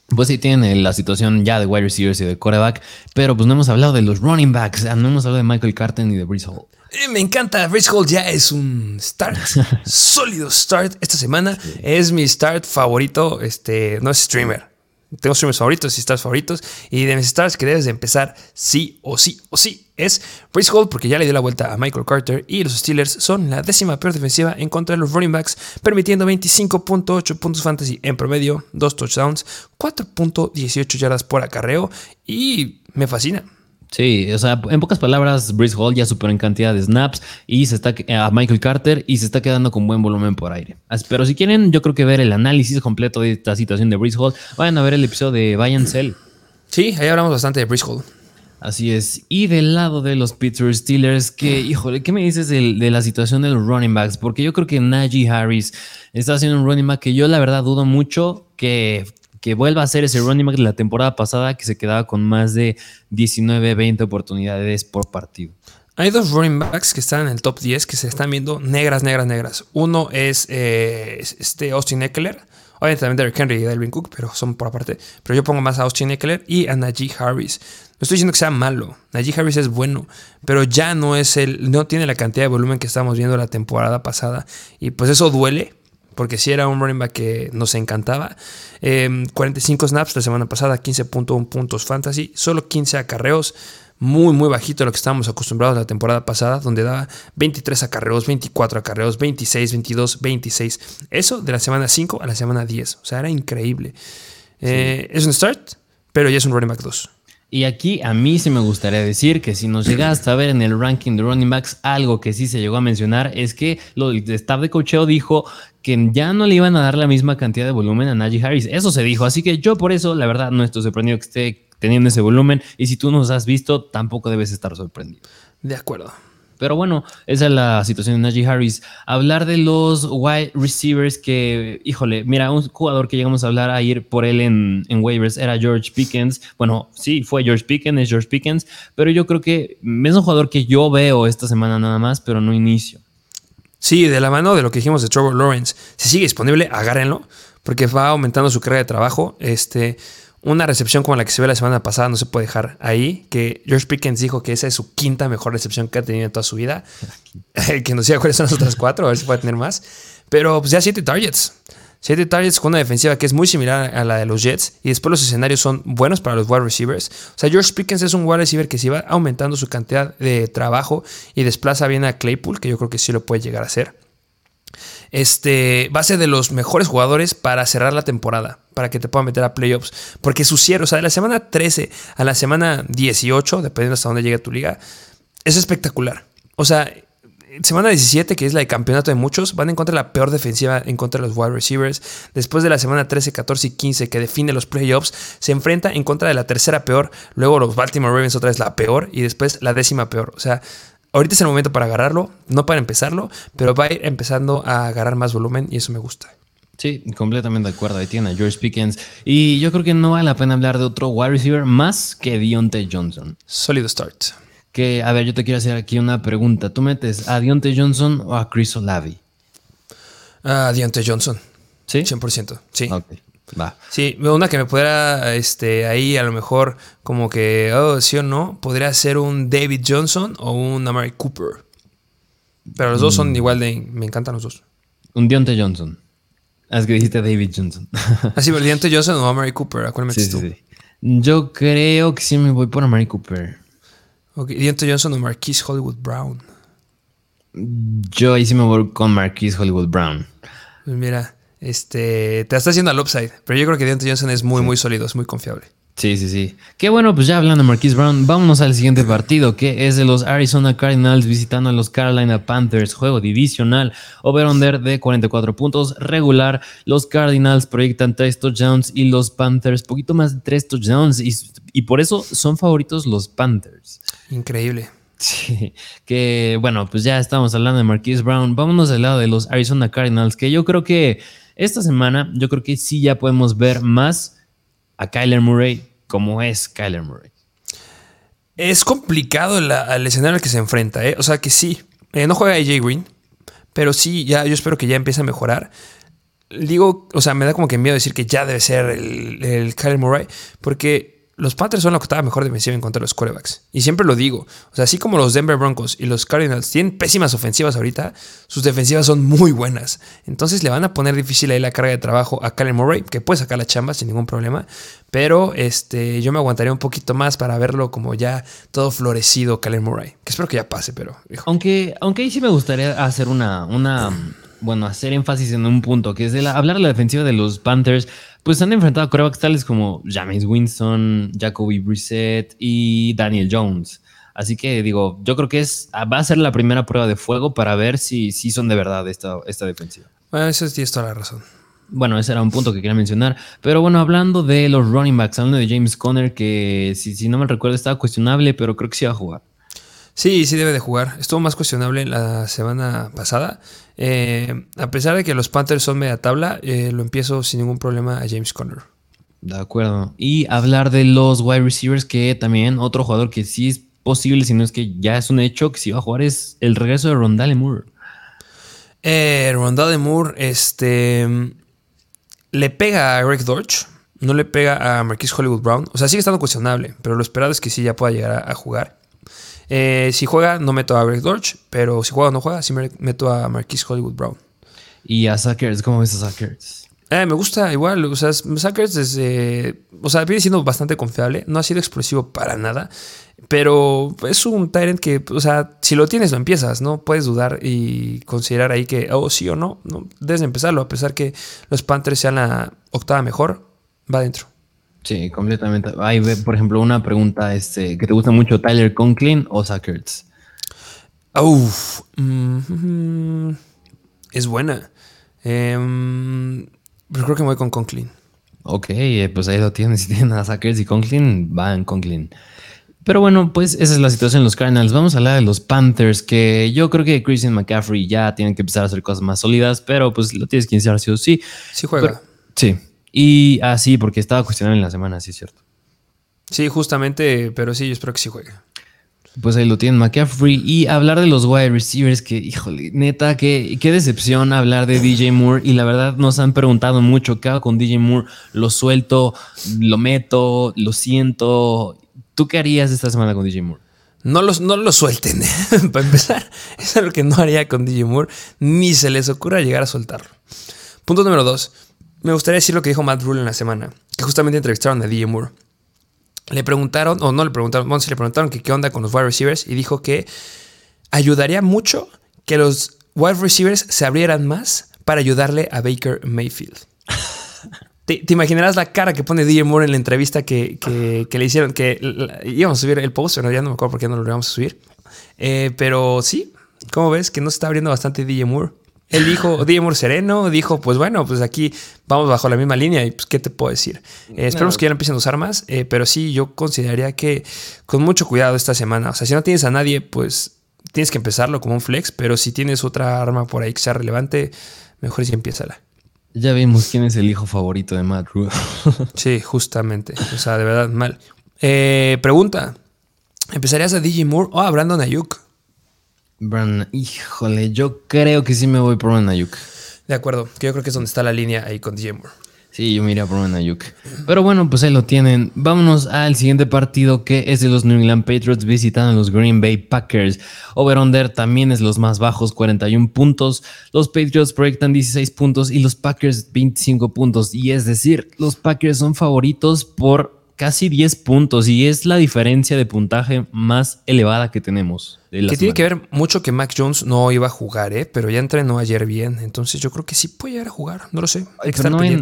Pues sí, tienen la situación ya de wide receivers y de quarterback, pero pues no hemos hablado de los running backs, no hemos hablado de Michael Carter ni de Brees Hall. Eh, me encanta, Brees Hall ya es un start, sólido start esta semana. Es mi start favorito, este, no es streamer, tengo streamers favoritos y stars favoritos. Y de mis stars que debes de empezar sí o sí o sí es Brace Hall porque ya le dio la vuelta a Michael Carter y los Steelers son la décima peor defensiva en contra de los running backs, permitiendo 25.8 puntos fantasy en promedio, 2 touchdowns, 4.18 yardas por acarreo y me fascina. Sí, o sea, en pocas palabras, Brice Hall ya superó en cantidad de snaps y se está a Michael Carter y se está quedando con buen volumen por aire. Pero si quieren, yo creo que ver el análisis completo de esta situación de Brice Hall, vayan a ver el episodio de Bayern Cell. Sí, ahí hablamos bastante de Brice Hall. Así es. Y del lado de los Pittsburgh Steelers, que, híjole, ¿qué me dices de, la situación de los running backs? Porque yo creo que Najee Harris está haciendo un running back que yo la verdad dudo mucho que, que vuelva a ser ese running back de la temporada pasada que se quedaba con más de 19, 20 oportunidades por partido. Hay dos running backs que están en el top 10 que se están viendo negras, negras, negras. Uno es eh, este Austin Eckler Obviamente también Derrick Henry y Delvin Cook, pero son por aparte. Pero yo pongo más a Austin Eckler y a Najee Harris. No estoy diciendo que sea malo. Najee Harris es bueno, pero ya no es el. No tiene la cantidad de volumen que estábamos viendo la temporada pasada. Y pues eso duele. Porque si era un running back que nos encantaba. 45 em, snaps la semana pasada, 15.1 puntos fantasy, solo 15 acarreos muy, muy bajito a lo que estábamos acostumbrados la temporada pasada, donde daba 23 acarreos, 24 acarreos, 26, 22, 26. Eso de la semana 5 a la semana 10. O sea, era increíble. Eh, es un start, pero ya es un running back 2. Y aquí a mí sí me gustaría decir que si nos llegaste a ver en el ranking de running backs, algo que sí se llegó a mencionar es que el staff de cocheo dijo que ya no le iban a dar la misma cantidad de volumen a Najee Harris. Eso se dijo, así que yo por eso, la verdad, no estoy sorprendido que esté teniendo ese volumen. Y si tú nos has visto, tampoco debes estar sorprendido. De acuerdo. Pero bueno, esa es la situación de Najee Harris. Hablar de los wide receivers que, híjole, mira, un jugador que llegamos a hablar a ir por él en, en waivers era George Pickens. Bueno, sí, fue George Pickens, es George Pickens, pero yo creo que es un jugador que yo veo esta semana nada más, pero no inicio. Sí, de la mano de lo que dijimos de Trevor Lawrence. Si sigue disponible, agárrenlo, porque va aumentando su carga de trabajo. Este una recepción como la que se ve la semana pasada no se puede dejar ahí, que George Pickens dijo que esa es su quinta mejor recepción que ha tenido en toda su vida. que nos diga cuáles son las otras cuatro, a ver si puede tener más. Pero pues ya siete targets. Siete targets con una defensiva que es muy similar a la de los Jets. Y después los escenarios son buenos para los wide receivers. O sea, George Pickens es un wide receiver que si va aumentando su cantidad de trabajo y desplaza bien a Claypool, que yo creo que sí lo puede llegar a hacer este, va a ser de los mejores jugadores para cerrar la temporada, para que te pueda meter a playoffs. Porque su cierre, o sea, de la semana 13 a la semana 18, dependiendo hasta dónde llegue tu liga, es espectacular. O sea, semana 17, que es la de campeonato de muchos, van en contra de la peor defensiva en contra de los wide receivers. Después de la semana 13, 14 y 15, que define los playoffs, se enfrenta en contra de la tercera peor. Luego los Baltimore Ravens otra vez la peor y después la décima peor. O sea, Ahorita es el momento para agarrarlo, no para empezarlo, pero va a ir empezando a agarrar más volumen y eso me gusta. Sí, completamente de acuerdo. Ahí tiene a George Pickens. Y yo creo que no vale la pena hablar de otro wide receiver más que Deontay Johnson. Sólido start. Que, a ver, yo te quiero hacer aquí una pregunta. ¿Tú metes a Deontay Johnson o a Chris Olavi? A Deontay Johnson. ¿Sí? 100%. Sí. Ok. Va. Sí, una que me pudiera, este, ahí a lo mejor como que, oh, sí o no, podría ser un David Johnson o un Amari Cooper. Pero los dos son mm. igual de, me encantan los dos. Un Deontay Johnson. Ah, es que dijiste David Johnson. Así, pero Deontay Johnson o Amari Cooper, ¿a cuál metes tú? Yo creo que sí me voy por Amari Cooper. Ok, Deontay Johnson o Marquise Hollywood Brown. Yo ahí sí me voy con Marquise Hollywood Brown. Pues mira, este, te está haciendo al upside, pero yo creo que Deontay Johnson es muy, muy sólido, es muy confiable. Sí, sí, sí. Qué bueno, pues ya hablando de Marquise Brown, vámonos al siguiente partido, que es de los Arizona Cardinals visitando a los Carolina Panthers, juego divisional, over-under de 44 puntos, regular. Los Cardinals proyectan 3 touchdowns y los Panthers poquito más de 3 touchdowns, y, y por eso son favoritos los Panthers. Increíble. Sí, que bueno, pues ya estamos hablando de Marquise Brown. Vámonos al lado de los Arizona Cardinals, que yo creo que esta semana yo creo que sí ya podemos ver más a Kyler Murray como es Kyler Murray. Es complicado el escenario al que se enfrenta, ¿eh? O sea que sí, eh, no juega AJ Green, pero sí, ya yo espero que ya empiece a mejorar. Digo, o sea, me da como que miedo decir que ya debe ser el, el Kyler Murray, porque los Panthers son la octava mejor defensiva en contra de los quarterbacks. Y siempre lo digo. O sea, así como los Denver Broncos y los Cardinals tienen pésimas ofensivas ahorita, sus defensivas son muy buenas. Entonces le van a poner difícil ahí la carga de trabajo a Kyler Murray, que puede sacar la chamba sin ningún problema. Pero este, yo me aguantaría un poquito más para verlo como ya todo florecido Kyler Murray. Que espero que ya pase, pero. Aunque, aunque ahí sí me gustaría hacer una. una bueno, hacer énfasis en un punto, que es de hablar de la defensiva de los Panthers pues han enfrentado a corebacks tales como James Winston, Jacoby Brissett y Daniel Jones. Así que digo, yo creo que es, va a ser la primera prueba de fuego para ver si, si son de verdad esta, esta defensiva. Bueno, eso tienes toda la razón. Bueno, ese era un punto que quería mencionar. Pero bueno, hablando de los running backs, hablando de James Conner, que si, si no me recuerdo estaba cuestionable, pero creo que sí va a jugar. Sí, sí debe de jugar. Estuvo más cuestionable la semana pasada. Eh, a pesar de que los Panthers son media tabla, eh, lo empiezo sin ningún problema a James Conner. De acuerdo. Y hablar de los wide receivers, que también otro jugador que sí es posible, si no es que ya es un hecho que sí va a jugar, es el regreso de Rondale Moore. Eh, Rondale Moore, este. Le pega a Greg Dorch, no le pega a Marquis Hollywood Brown. O sea, sigue estando cuestionable, pero lo esperado es que sí ya pueda llegar a jugar. Eh, si juega, no meto a Greg Dorch, pero si juega o no juega, sí meto a Marquis Hollywood Brown. ¿Y a Suckers? ¿Cómo ves a Suckers? Eh, me gusta igual, o sea, Suckers desde, o sea, viene siendo bastante confiable, no ha sido explosivo para nada, pero es un Tyrant que, o sea, si lo tienes lo empiezas, ¿no? Puedes dudar y considerar ahí que, oh, sí o no, no, debes empezarlo, a pesar que los Panthers sean la octava mejor, va adentro. Sí, completamente. Hay, por ejemplo, una pregunta este, que te gusta mucho, Tyler Conklin o Sackers. Uf, mm, es buena. Em, pero creo que me voy con Conklin. Ok, eh, pues ahí lo tienes. Si tienen a Sackers y Conklin, va en Conklin. Pero bueno, pues esa es la situación en los Cardinals. Vamos a hablar de los Panthers, que yo creo que Christian McCaffrey ya tienen que empezar a hacer cosas más sólidas, pero pues lo tienes que iniciar sí o sí. Sí juega. sí, y así, ah, porque estaba cuestionando en la semana, sí es cierto. Sí, justamente, pero sí, yo espero que sí juegue. Pues ahí lo tienen McCaffrey. Y hablar de los wide receivers, que, híjole, neta, qué, qué decepción hablar de DJ Moore. Y la verdad nos han preguntado mucho qué hago con DJ Moore. Lo suelto, lo meto, lo siento. ¿Tú qué harías esta semana con DJ Moore? No, los, no lo suelten. Para empezar, es algo que no haría con DJ Moore. Ni se les ocurra llegar a soltarlo. Punto número dos me gustaría decir lo que dijo Matt Rule en la semana, que justamente entrevistaron a DJ Moore. Le preguntaron, o no le preguntaron, bueno, le preguntaron que qué onda con los wide receivers y dijo que ayudaría mucho que los wide receivers se abrieran más para ayudarle a Baker Mayfield. ¿Te, imaginarás la cara que pone DJ Moore en la entrevista que, le hicieron? Que íbamos a subir el post, pero ya no me acuerdo por qué no lo íbamos a subir. Eh, pero sí, ¿cómo ves? Que no se está abriendo bastante DJ Moore. Él dijo, Moore sereno, dijo, pues bueno, pues aquí vamos bajo la misma línea y pues qué te puedo decir. Eh, esperemos que ya no empiecen a usar más, eh, pero sí, yo consideraría que con mucho cuidado esta semana. O sea, si no tienes a nadie, pues tienes que empezarlo como un flex, pero si tienes otra arma por ahí que sea relevante, mejor si empiézala. Ya vimos quién es el hijo favorito de Matt Rule. sí, justamente. O sea, de verdad, mal. Eh, pregunta. ¿Empezarías a DJ Moore o a Brandon Ayuk? Brandon, híjole, yo creo que sí me voy por un Ayuk. De acuerdo, que yo creo que es donde está la línea ahí con DJ Moore. Sí, yo me iría por un Ayuk. Pero bueno, pues ahí lo tienen. Vámonos al siguiente partido que es de los New England Patriots visitando a los Green Bay Packers. Over-under también es los más bajos, 41 puntos. Los Patriots proyectan 16 puntos y los Packers 25 puntos. Y es decir, los Packers son favoritos por casi 10 puntos y es la diferencia de puntaje más elevada que tenemos. que tiene que ver mucho que Mac Jones no iba a jugar, ¿eh? pero ya entrenó ayer bien. Entonces yo creo que sí puede llegar a jugar. No lo sé.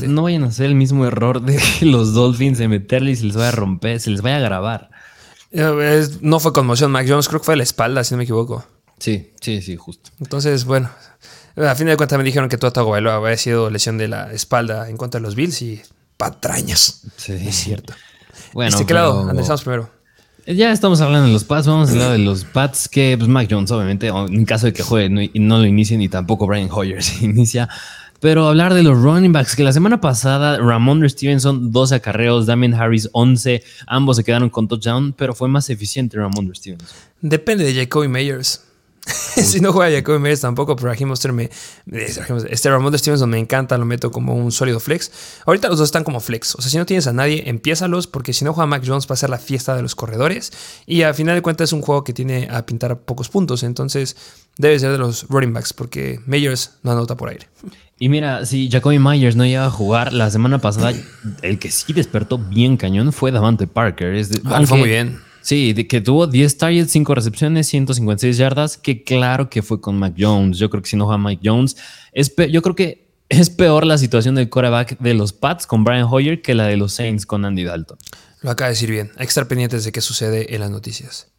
no, vayan, a hacer el mismo error de los Dolphins de meterle y se les vaya a romper, se les vaya a grabar. Eh, no fue conmoción Mac Jones, creo que fue la espalda, si no me equivoco. Sí, sí, sí, justo. Entonces, bueno, a fin de cuentas me dijeron que Tua Tagovailoa había sido lesión de la espalda en contra de los Bills y patrañas. Sí, es cierto. Bueno, ¿Este lado? primero. Ya estamos hablando de los Pats, vamos a hablar de los Pats que pues Mac Jones obviamente, en caso de que juegue y no lo inicien y tampoco Brian Hoyer se inicia. Pero hablar de los running backs, que la semana pasada Ramondre Stevenson 12 acarreos, Damien Harris 11, ambos se quedaron con touchdown, pero fue más eficiente Ramondre Stevenson. Depende de Jacoby Meyers. si no juega Jacoby Meyers tampoco, pero Raheem Monster me. Este Ramon Stevenson me encanta, lo meto como un sólido flex. Ahorita los dos están como flex. O sea, si no tienes a nadie, empiézalos, porque si no juega Mac Jones va a ser la fiesta de los corredores. Y al final de cuentas es un juego que tiene a pintar pocos puntos. Entonces debe ser de los running backs, porque Meyers no anota por aire. Y mira, si Jacoby Myers no llega a jugar la semana pasada, el que sí despertó bien cañón fue Davante Parker. Es ah, fue muy bien. Sí, de que tuvo 10 targets, 5 recepciones, 156 yardas, que claro que fue con Mac Jones. Yo creo que si no juega Mike Jones, es yo creo que es peor la situación del quarterback de los Pats con Brian Hoyer que la de los Saints con Andy Dalton. Lo acaba de decir bien. Hay que estar pendientes de qué sucede en las noticias.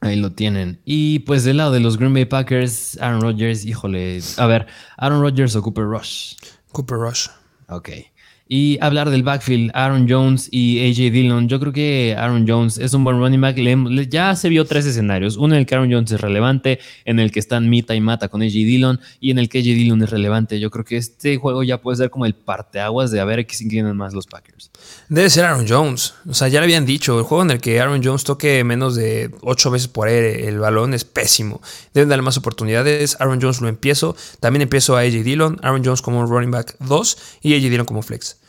Ahí lo tienen. Y pues del lado de los Green Bay Packers, Aaron Rodgers, híjole. A ver, Aaron Rodgers o Cooper Rush. Cooper Rush. Ok. Y hablar del backfield, Aaron Jones y AJ Dillon. Yo creo que Aaron Jones es un buen running back. ya se vio tres escenarios. Uno en el que Aaron Jones es relevante, en el que están mita y mata con AJ Dillon y en el que AJ Dillon es relevante. Yo creo que este juego ya puede ser como el parteaguas de a ver qué se inclinan más los Packers. Debe ser Aaron Jones. O sea, ya le habían dicho, el juego en el que Aaron Jones toque menos de ocho veces por aire el balón es pésimo. Deben darle más oportunidades. Aaron Jones lo empiezo. También empiezo a AJ Dillon. Aaron Jones como running back 2 y AJ Dillon como flex.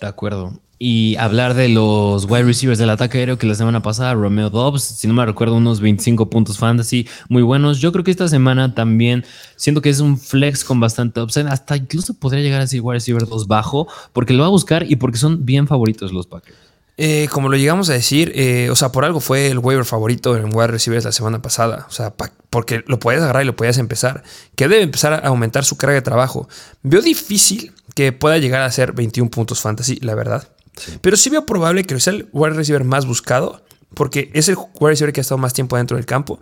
De acuerdo. Y hablar de los wide receivers del ataque aéreo que la semana pasada, Romeo Dobbs, si no me recuerdo, unos 25 puntos fantasy muy buenos. Yo creo que esta semana también siento que es un flex con bastante upside. Hasta incluso podría llegar a ser wide receiver 2 bajo, porque lo va a buscar y porque son bien favoritos los Packers. Eh, como lo llegamos a decir, eh, o sea, por algo fue el waiver favorito en wide receivers la semana pasada. O sea, porque lo podías agarrar y lo podías empezar. Que debe empezar a aumentar su carga de trabajo. Veo difícil que pueda llegar a ser 21 puntos fantasy, la verdad. Pero sí veo probable que sea el wide receiver más buscado, porque es el wide receiver que ha estado más tiempo dentro del campo,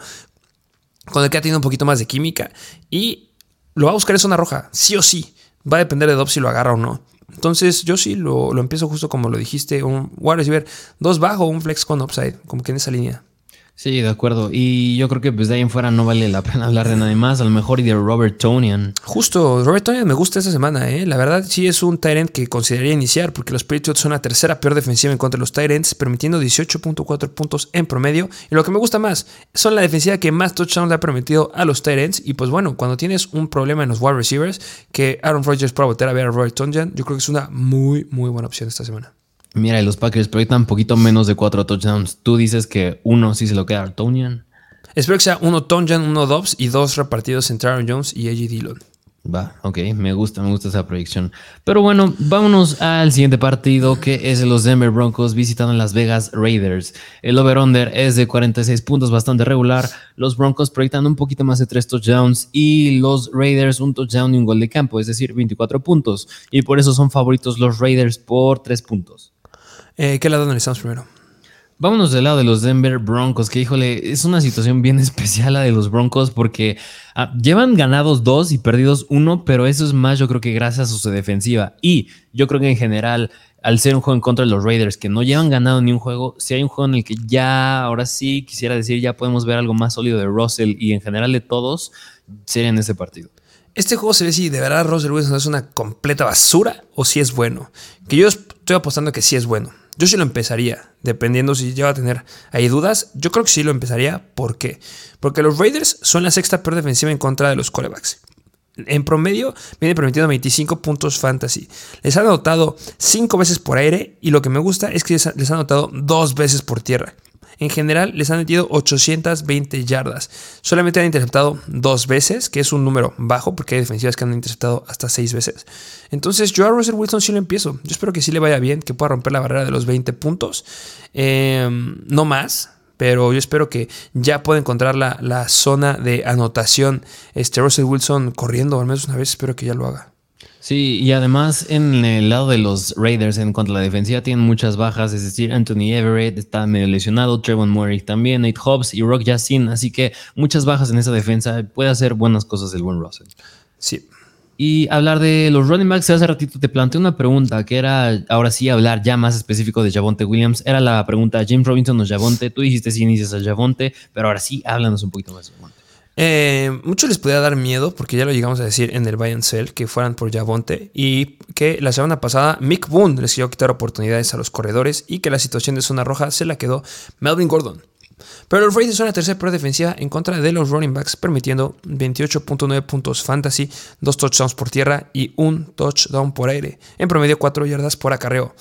con el que ha tenido un poquito más de química, y lo va a buscar en zona roja, sí o sí. Va a depender de Dobbs si lo agarra o no. Entonces yo sí lo, lo empiezo justo como lo dijiste, un wide receiver dos bajo, un flex con upside, como que en esa línea. Sí, de acuerdo. Y yo creo que pues de ahí en fuera no vale la pena hablar de nadie más. A lo mejor y de Robert Tonian. Justo, Robert Tonian me gusta esta semana, ¿eh? La verdad sí es un Tyrant que consideraría iniciar porque los Patriots son la tercera peor defensiva en contra de los Tyrants, permitiendo 18.4 puntos en promedio. Y lo que me gusta más, son la defensiva que más touchdowns le ha permitido a los Tyrants. Y pues bueno, cuando tienes un problema en los wide receivers, que Aaron Rodgers pueda volver a ver a Robert Tonian, yo creo que es una muy, muy buena opción esta semana. Mira, los Packers proyectan un poquito menos de cuatro touchdowns. Tú dices que uno sí se lo queda a Tonian. Espero que sea uno Tonjan, uno Dobbs y dos repartidos entre Aaron Jones y AJ Dillon. Va, ok, me gusta, me gusta esa proyección. Pero bueno, vámonos al siguiente partido que es los Denver Broncos visitando Las Vegas Raiders. El over-under es de 46 puntos, bastante regular. Los Broncos proyectan un poquito más de 3 touchdowns y los Raiders un touchdown y un gol de campo, es decir, 24 puntos. Y por eso son favoritos los Raiders por 3 puntos. Eh, ¿Qué lado analizamos primero? Vámonos del lado de los Denver Broncos, que híjole, es una situación bien especial la de los Broncos porque ah, llevan ganados dos y perdidos uno, pero eso es más yo creo que gracias a su defensiva. Y yo creo que en general, al ser un juego en contra de los Raiders, que no llevan ganado ni un juego, si hay un juego en el que ya, ahora sí, quisiera decir, ya podemos ver algo más sólido de Russell y en general de todos, sería en ese partido. Este juego se ve si de verdad Russell Wilson es una completa basura o si es bueno. Que yo estoy apostando que sí es bueno. Yo sí lo empezaría, dependiendo si lleva a tener ahí dudas. Yo creo que sí lo empezaría. ¿Por qué? Porque los Raiders son la sexta peor defensiva en contra de los corebacks. En promedio viene permitiendo 25 puntos fantasy. Les han anotado 5 veces por aire y lo que me gusta es que les han anotado 2 veces por tierra. En general les han metido 820 yardas. Solamente han interceptado dos veces, que es un número bajo porque hay defensivas que han interceptado hasta seis veces. Entonces yo a Russell Wilson sí lo empiezo. Yo espero que sí le vaya bien, que pueda romper la barrera de los 20 puntos. Em, no más, pero yo espero que ya pueda encontrar la, la, zona de anotación. Este Russell Wilson corriendo, al menos una vez, espero que ya lo haga. Sí, y además en el lado de los Raiders en cuanto a la defensiva tienen muchas bajas, es decir, Anthony Everett está medio lesionado, Trevon Murray también, Nate Hobbs y Rock Yassin, así que muchas bajas en esa defensa, puede hacer buenas cosas el buen Russell. Sí. Y hablar de los running backs, hace ratito te planteé una pregunta que era, ahora sí, hablar ya más específico de Javonte Williams. Era la pregunta, James Robinson o Javonte. Tú dijiste si inicias a Javonte, pero ahora sí, háblanos un poquito más de Javonte. Eh, mucho les podía dar miedo, porque ya lo llegamos a decir en el Buy and Sell, que fueran por Javonte y que la semana pasada Mick Boone les quiso quitar oportunidades a los corredores y que la situación de zona roja se la quedó Melvin Gordon. Pero los Raiders son la tercera pro defensiva en contra de los running backs, permitiendo 28.9 puntos fantasy, 2 touchdowns por tierra y un touchdown por aire, en promedio 4 yardas por acarreo.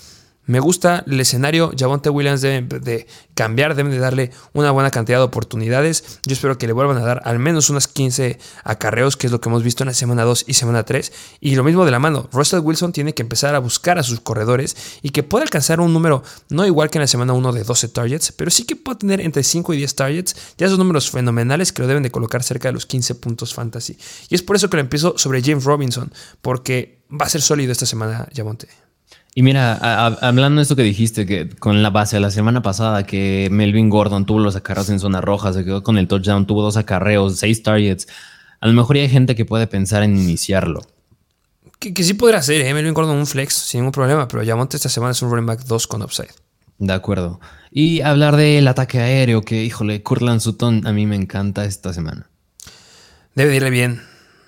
Me gusta el escenario. Javonte Williams debe de cambiar, deben de darle una buena cantidad de oportunidades. Yo espero que le vuelvan a dar al menos unas 15 acarreos, que es lo que hemos visto en la semana 2 y semana 3. Y lo mismo de la mano. Russell Wilson tiene que empezar a buscar a sus corredores y que pueda alcanzar un número no igual que en la semana 1 de 12 targets, pero sí que pueda tener entre 5 y 10 targets. Ya esos números fenomenales que lo deben de colocar cerca de los 15 puntos fantasy. Y es por eso que lo empiezo sobre James Robinson, porque va a ser sólido esta semana Javonte. Y mira, hablando de esto que dijiste, que con la base de la semana pasada, que Melvin Gordon tuvo los acarreos en zona roja, se quedó con el touchdown, tuvo dos acarreos, seis targets. A lo mejor hay gente que puede pensar en iniciarlo. Que, sí podría ser, ¿eh? Melvin Gordon un flex sin ningún problema, pero Yamonte esta semana es un running back 2 con upside. De acuerdo. Y hablar del ataque aéreo, que híjole, Curtland Sutton a mí me encanta esta semana. Debe irle bien.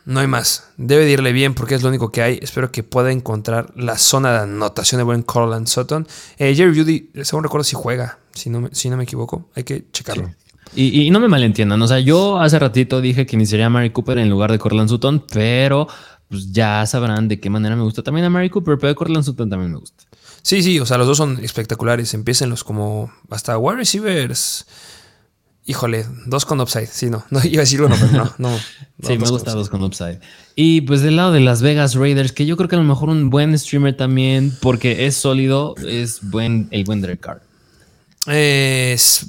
No hay más. Debe de irle bien porque es lo único que hay. Espero que pueda encontrar la zona de anotación de buen Corland Sutton. Eh, Jerry Judy, según recuerdo, si juega, si no, me, si no me equivoco. Hay que checarlo. Y, no me malentiendan. O sea, yo hace ratito dije que iniciaría a Mary Cooper en lugar de Corland Sutton, pero pues ya sabrán de qué manera me gusta también a Mary Cooper, pero Corland Sutton también me gusta. Sí, sí, o sea, los dos son espectaculares. Empiecen los como hasta wide receivers Híjole, dos con upside. Sí, no. No iba a decir uno, pero no. no, sí, me gusta dos con upside. Y pues del lado de Las Vegas Raiders, que yo creo que a lo mejor un buen streamer también, porque es sólido, es buen, el buen Derek Carr. Es.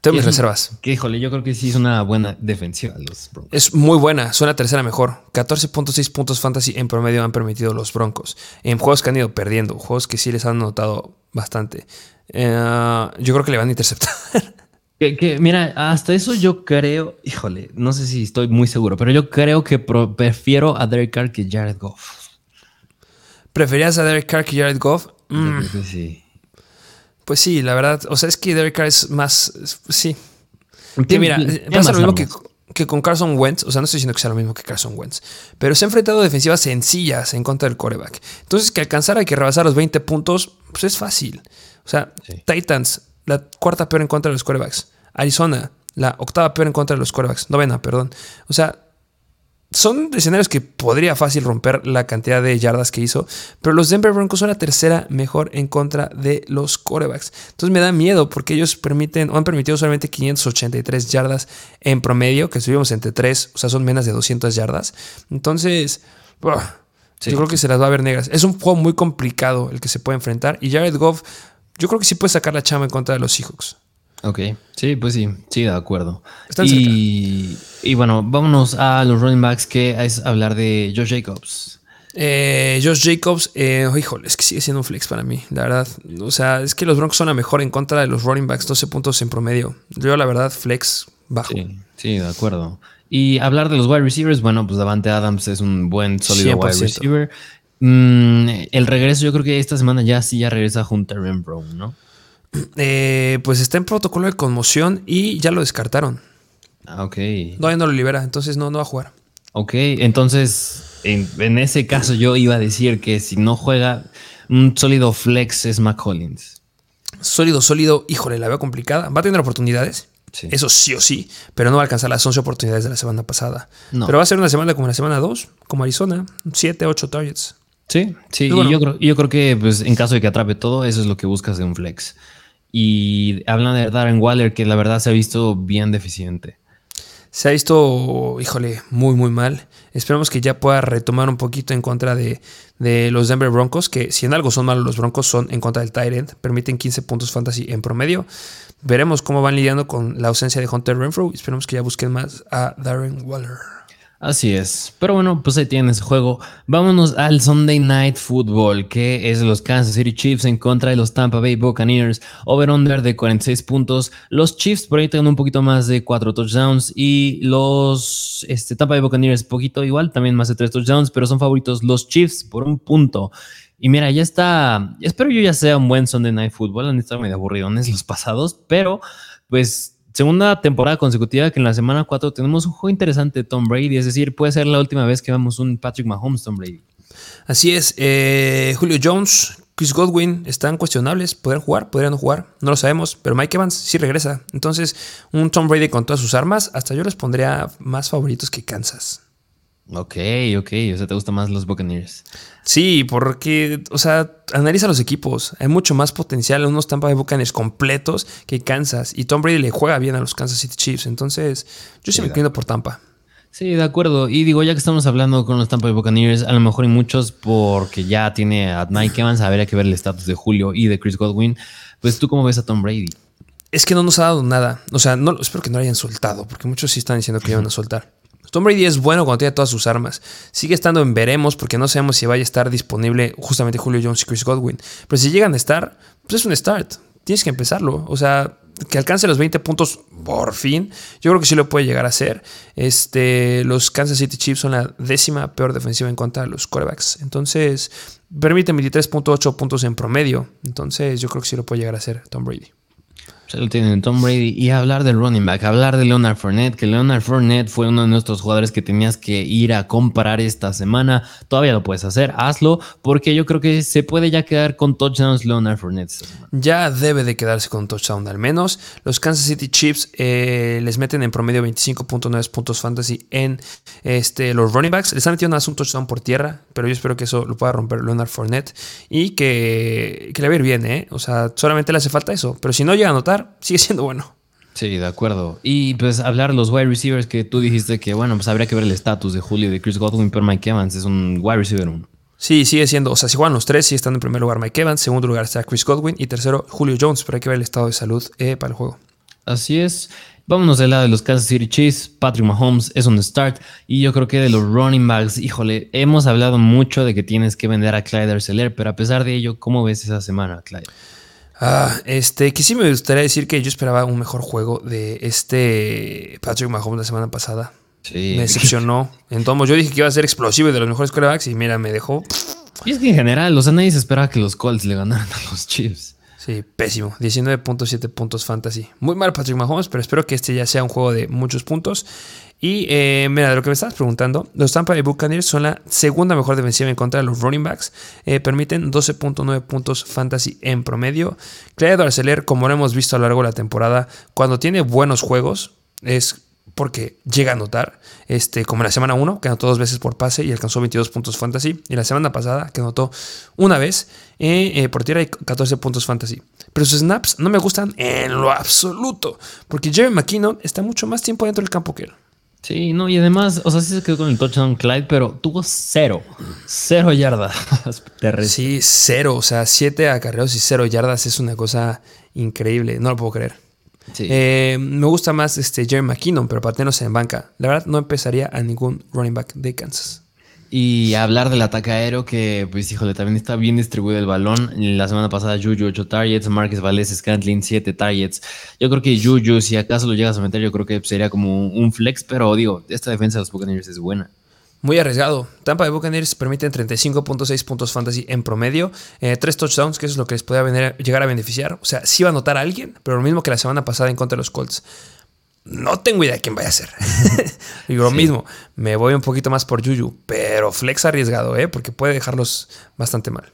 tengo mis reservas. Que híjole, yo creo que sí es una buena defensiva los Broncos. Es muy buena, suena tercera mejor. 14.6 puntos fantasy en promedio han permitido los Broncos. En juegos que han ido perdiendo, juegos que sí les han notado bastante. Eh, yo creo que le van a interceptar. Que, mira, hasta eso yo creo, híjole, no sé si estoy muy seguro, pero yo creo que prefiero a Derek Carr que Jared Goff. ¿Preferías a Derek Carr que Jared Goff? Mm. sí. Pues sí, la verdad. O sea, es que Derek Carr es más. Sí. Que mira, pasa lo mismo que, que, con Carson Wentz. O sea, no estoy diciendo que sea lo mismo que Carson Wentz. Pero se ha enfrentado defensivas sencillas en contra del coreback. Entonces, que alcanzara y que rebasar los 20 puntos, pues es fácil. O sea, Titans la cuarta peor en contra de los quarterbacks. Arizona, la octava peor en contra de los quarterbacks. Novena, perdón. O sea, son escenarios que podría fácil romper la cantidad de yardas que hizo, pero los Denver Broncos son la tercera mejor en contra de los quarterbacks. Entonces me da miedo porque ellos permiten o han permitido solamente 583 yardas en promedio, que subimos entre 3, o sea, son menos de 200 yardas. Entonces, yo creo que se las va a ver negras. Es un juego muy complicado el que se puede enfrentar y Jared Goff yo creo que sí puede sacar la chama en contra de los Seahawks. Ok, sí, pues sí, sí, de acuerdo. y, y, bueno, vámonos a los running backs, que es hablar de Josh Jacobs. Eh, Josh Jacobs, eh, híjole, es que sigue siendo un flex para mí, la verdad. O sea, es que los Broncos son la mejor en contra de los running backs, 12 puntos en promedio. Yo, la verdad, flex bajo. Sí, sí, de acuerdo. Y hablar de los wide receivers, bueno, pues Davante Adams es un buen, sólido wide receiver. Mm, el regreso, yo creo que esta semana ya sí ya regresa Hunter Brown, ¿no? Eh, pues está en protocolo de conmoción y ya lo descartaron. Ah, ok. No, no lo libera, entonces no, no va a jugar. Ok, entonces en, ese caso yo iba a decir que si no juega, un sólido flex es McCollins. Sólido, sólido, híjole, la veo complicada. Va a tener oportunidades. Eso sí o sí, pero no va a alcanzar las 11 oportunidades de la semana pasada. Pero va a ser una semana como la semana 2, como Arizona, 7, 8 targets. Sí, sí, y yo, creo, yo creo que pues, en caso de que atrape todo, eso es lo que buscas de un flex. Y hablan de Darren Waller, que la verdad se ha visto bien deficiente. Se ha visto, híjole, muy, muy mal. Esperemos que ya pueda retomar un poquito en contra de, los Denver Broncos, que si en algo son malos los Broncos, son en contra del Tyrant. Permiten 15 puntos fantasy en promedio. Veremos cómo van lidiando con la ausencia de Hunter Renfro. Esperemos que ya busquen más a Darren Waller. Así es. Pero bueno, pues ahí tienes el juego. Vámonos al Sunday Night Football, que es los Kansas City Chiefs en contra de los Tampa Bay Buccaneers. Over-under de 46 puntos. Los Chiefs por ahí tienen un poquito más de 4 touchdowns. Y los este, Tampa Bay Buccaneers, poquito igual, también más de 3 touchdowns, pero son favoritos los Chiefs por un punto. Y mira, ya está. Espero yo ya sea un buen Sunday Night Football. Han estado medio aburridones los pasados, pero pues segunda temporada consecutiva que en la semana 4 tenemos un juego interesante de Tom Brady, es decir, puede ser la última vez que vemos un Patrick Mahomes Tom Brady. Así es, eh, Julio Jones, Chris Godwin están cuestionables, podrían jugar, podrían no jugar, no lo sabemos, pero Mike Evans sí regresa. Entonces, un Tom Brady con todas sus armas, hasta yo les pondría más favoritos que Kansas. Ok, ok, o sea, ¿te gustan más los Buccaneers? Sí, porque, o sea, analiza los equipos. Hay mucho más potencial en unos Tampa Bay Buccaneers completos que Kansas. Y Tom Brady le juega bien a los Kansas City Chiefs. Entonces, yo sí, me entiendo por Tampa. Sí, de acuerdo. Y digo, ya que estamos hablando con los Tampa Bay Buccaneers, a lo mejor hay muchos porque ya tiene a Mike Evans, habría que ver el estatus de Julio y de Chris Godwin. Pues, ¿tú cómo ves a Tom Brady? Es que no nos ha dado nada. O sea, no, espero que no lo hayan soltado, porque muchos sí están diciendo que iban a soltar. Tom Brady es bueno cuando tiene todas sus armas. Sigue estando en veremos porque no sabemos si vaya a estar disponible justamente Julio Jones y Chris Godwin. Pero si llegan a estar, pues es un start. Tienes que empezarlo. O sea, que alcance los 20 puntos por fin. Yo creo que sí lo puede llegar a hacer. Este, los Kansas City Chiefs son la décima peor defensiva en contra de los quarterbacks. Entonces, permiten 23.8 puntos en promedio. Entonces, yo creo que sí lo puede llegar a hacer Tom Brady. Lo tienen Tom Brady. Y hablar del running back, hablar de Leonard Fournette, que Leonard Fournette fue uno de nuestros jugadores que tenías que ir a comparar esta semana. Todavía lo puedes hacer, hazlo, porque yo creo que se puede ya quedar con touchdowns Leonard Fournette. Ya debe de quedarse con touchdown al menos. Los Kansas City Chiefs eh, les meten en promedio 25.9 puntos fantasy en este, los running backs. Les han metido un touchdown por tierra, pero yo espero que eso lo pueda romper Leonard Fournette y que, que le va a ir bien, ¿eh? O sea, solamente le hace falta eso. Pero si no llega a anotar, sigue siendo bueno. Sí, de acuerdo. Y pues hablar de los wide receivers que tú dijiste que, bueno, pues habría que ver el estatus de Julio y de Chris Godwin, pero Mike Evans es un wide receiver uno. Sí, sigue siendo, o sea, si juegan los tres, sí están en primer lugar Mike Evans, segundo lugar está Chris Godwin y tercero Julio Jones, pero hay que ver el estado de salud eh, para el juego. Así es. Vámonos del lado de los Kansas City Chiefs. Patrick Mahomes es un start. Y yo creo que de los running backs, híjole, hemos hablado mucho de que tienes que vender a Clyde Arcelor, pero a pesar de ello, ¿cómo ves esa semana, Clyde? Ah, este, que sí me gustaría decir que yo esperaba un mejor juego de este Patrick Mahomes la semana pasada. Sí. Me decepcionó. En yo dije que iba a ser explosivo y de los mejores quarterbacks y mira, me dejó. Y es que en general, o sea, nadie se esperaba que los Colts le ganaran a los Chiefs. Sí, pésimo. 19.7 puntos fantasy. Muy mal Patrick Mahomes, pero espero que este ya sea un juego de muchos puntos. Y eh, mira, de lo que me estabas preguntando, los Tampa Bay Buccaneers son la segunda mejor defensiva en contra de los running backs. Eh, permiten 12.9 puntos fantasy en promedio. Clyde Arcelor, como lo hemos visto a lo largo de la temporada, cuando tiene buenos juegos, es porque llega a anotar, este, como en la semana 1, que anotó dos veces por pase y alcanzó 22 puntos fantasy, y la semana pasada, que anotó una vez eh, por tierra y 14 puntos fantasy. Pero sus snaps no me gustan en lo absoluto, porque Jerry McKinnon está mucho más tiempo dentro del campo que él. Sí, no, y además, o sea, sí se quedó con el touchdown Clyde, pero tuvo cero, cero yardas Sí, cero, o sea, siete acarreos y cero yardas es una cosa increíble, no lo puedo creer. Eh, me gusta más este Jerry McKinnon, pero para tenerse en banca. La verdad, no empezaría a ningún running back de Kansas. Y hablar del ataque aéreo, que pues híjole, también está bien distribuido el balón. La semana pasada Juju 8 targets, Marcus Valdez Scantlin 7 targets. Yo creo que Juju, si acaso lo llegas a meter, yo creo que sería como un flex, pero digo, esta defensa de los Buccaneers es buena. Muy arriesgado. Tampa de Buccaneers permiten 35.6 puntos fantasy en promedio, eh, tres touchdowns, que eso es lo que les podría llegar a beneficiar. O sea, sí va a anotar a alguien, pero lo mismo que la semana pasada en contra de los Colts no tengo idea de quién vaya a ser. Digo lo mismo, me voy un poquito más por Juju, pero flex arriesgado, ¿eh? porque puede dejarlos bastante mal.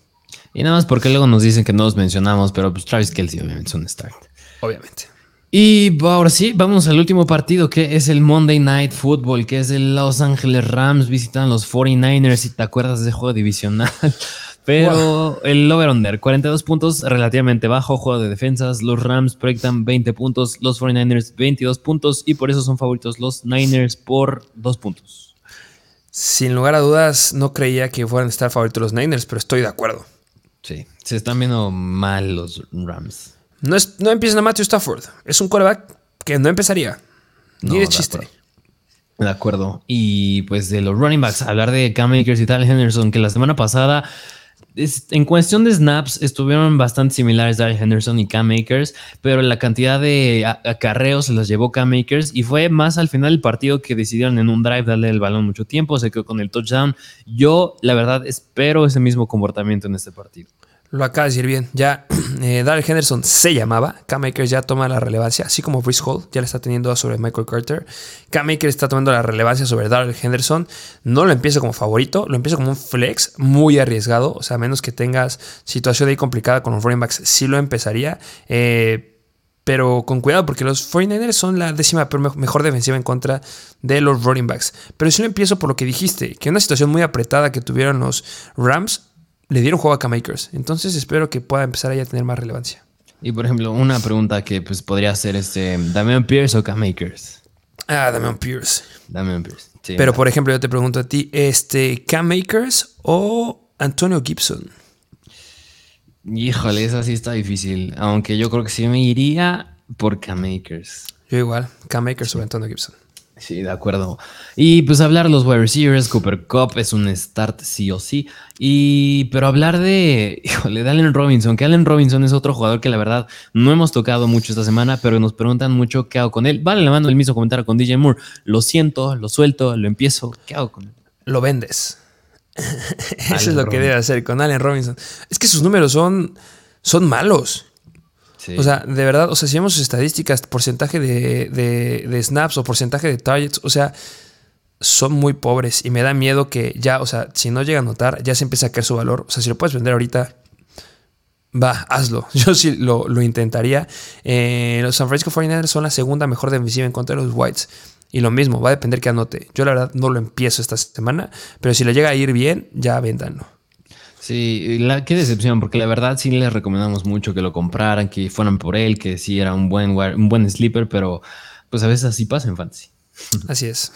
Y nada más porque luego nos dicen que no los mencionamos, pero pues Travis Kelsey obviamente es un start. Obviamente. Y ahora sí, vamos al último partido que es el Monday Night Football, que es el Los Angeles Rams visitan los 49ers, si te acuerdas de ese juego divisional. Pero el over-under, 42 puntos, relativamente bajo, juego de defensas. Los Rams proyectan 20 puntos, los 49ers 22 puntos y por eso son favoritos los Niners por 2 puntos. Sin lugar a dudas, no creía que fueran a estar favoritos los Niners, pero estoy de acuerdo. Sí, se están viendo mal los Rams. No, es, no empiezan a Matthew Stafford. Es un quarterback que no empezaría. Ni de chiste. De acuerdo. Y pues de los running backs, hablar de Cam Akers y tal Henderson, que la semana pasada en cuestión de snaps estuvieron bastante similares Daryl Henderson y Cam Makers, pero la cantidad de acarreos se los llevó Cam Makers y fue más al final del partido que decidieron en un drive darle el balón mucho tiempo, se quedó con el touchdown. Yo, la verdad, espero ese mismo comportamiento en este partido. Lo acaba de decir bien. Ya eh, Daryl Henderson se llamaba. Cam Akers ya toma la relevancia, así como Brice Hall ya le está teniendo sobre Michael Carter. Cam Akers está tomando la relevancia sobre Daryl Henderson. No lo empiezo como favorito, lo empiezo como un flex muy arriesgado. O sea, a menos que tengas situación ahí complicada con los running backs, sí lo empezaría. Eh, pero con cuidado porque los 49ers son la décima mejor defensiva en contra de los running backs. Pero sí lo empiezo por lo que dijiste, que una situación muy apretada que tuvieron los Rams le dieron juego a K-Makers. Entonces espero que pueda empezar a tener más relevancia. Y por ejemplo, una pregunta que pues, podría ser este, ¿Damian Pierce o K-Makers? Ah, Damian Pierce. Damian Pierce. Pero por ejemplo, yo te pregunto a ti, este, K-Makers o Antonio Gibson? Híjole, esa sí está difícil. Aunque yo creo que sí me iría por K-Makers. Yo igual, K-Makers o Antonio Gibson. Sí, de acuerdo. Y pues hablar de los wide receivers, Cooper Cup es un start sí o sí. Y pero hablar de, híjole, de Allen Robinson, que Allen Robinson es otro jugador que la verdad no hemos tocado mucho esta semana, pero nos preguntan mucho qué hago con él. Vale, le mando el mismo comentario con DJ Moore. Lo siento, lo suelto, lo empiezo. ¿Qué hago con él? Lo vendes. Eso es lo que debe hacer con Allen Robinson. Es que sus números son, son malos. O sea, de verdad, o sea, si vemos sus estadísticas, porcentaje de, snaps o porcentaje de targets, o sea, son muy pobres y me da miedo que ya, o sea, si no llega a notar, ya se empieza a caer su valor. O sea, si lo puedes vender ahorita, va, hazlo. Yo sí lo, intentaría. Eh, los San Francisco 49ers son la segunda mejor defensiva en contra de los Whites. Y lo mismo, va a depender que anote. Yo la verdad no lo empiezo esta semana, pero si le llega a ir bien, ya véndanlo. Sí, la, qué decepción, porque la verdad sí les recomendamos mucho que lo compraran, que fueran por él, que sí era un buen, un buen sleeper, pero pues a veces así pasa en fantasy. Así es.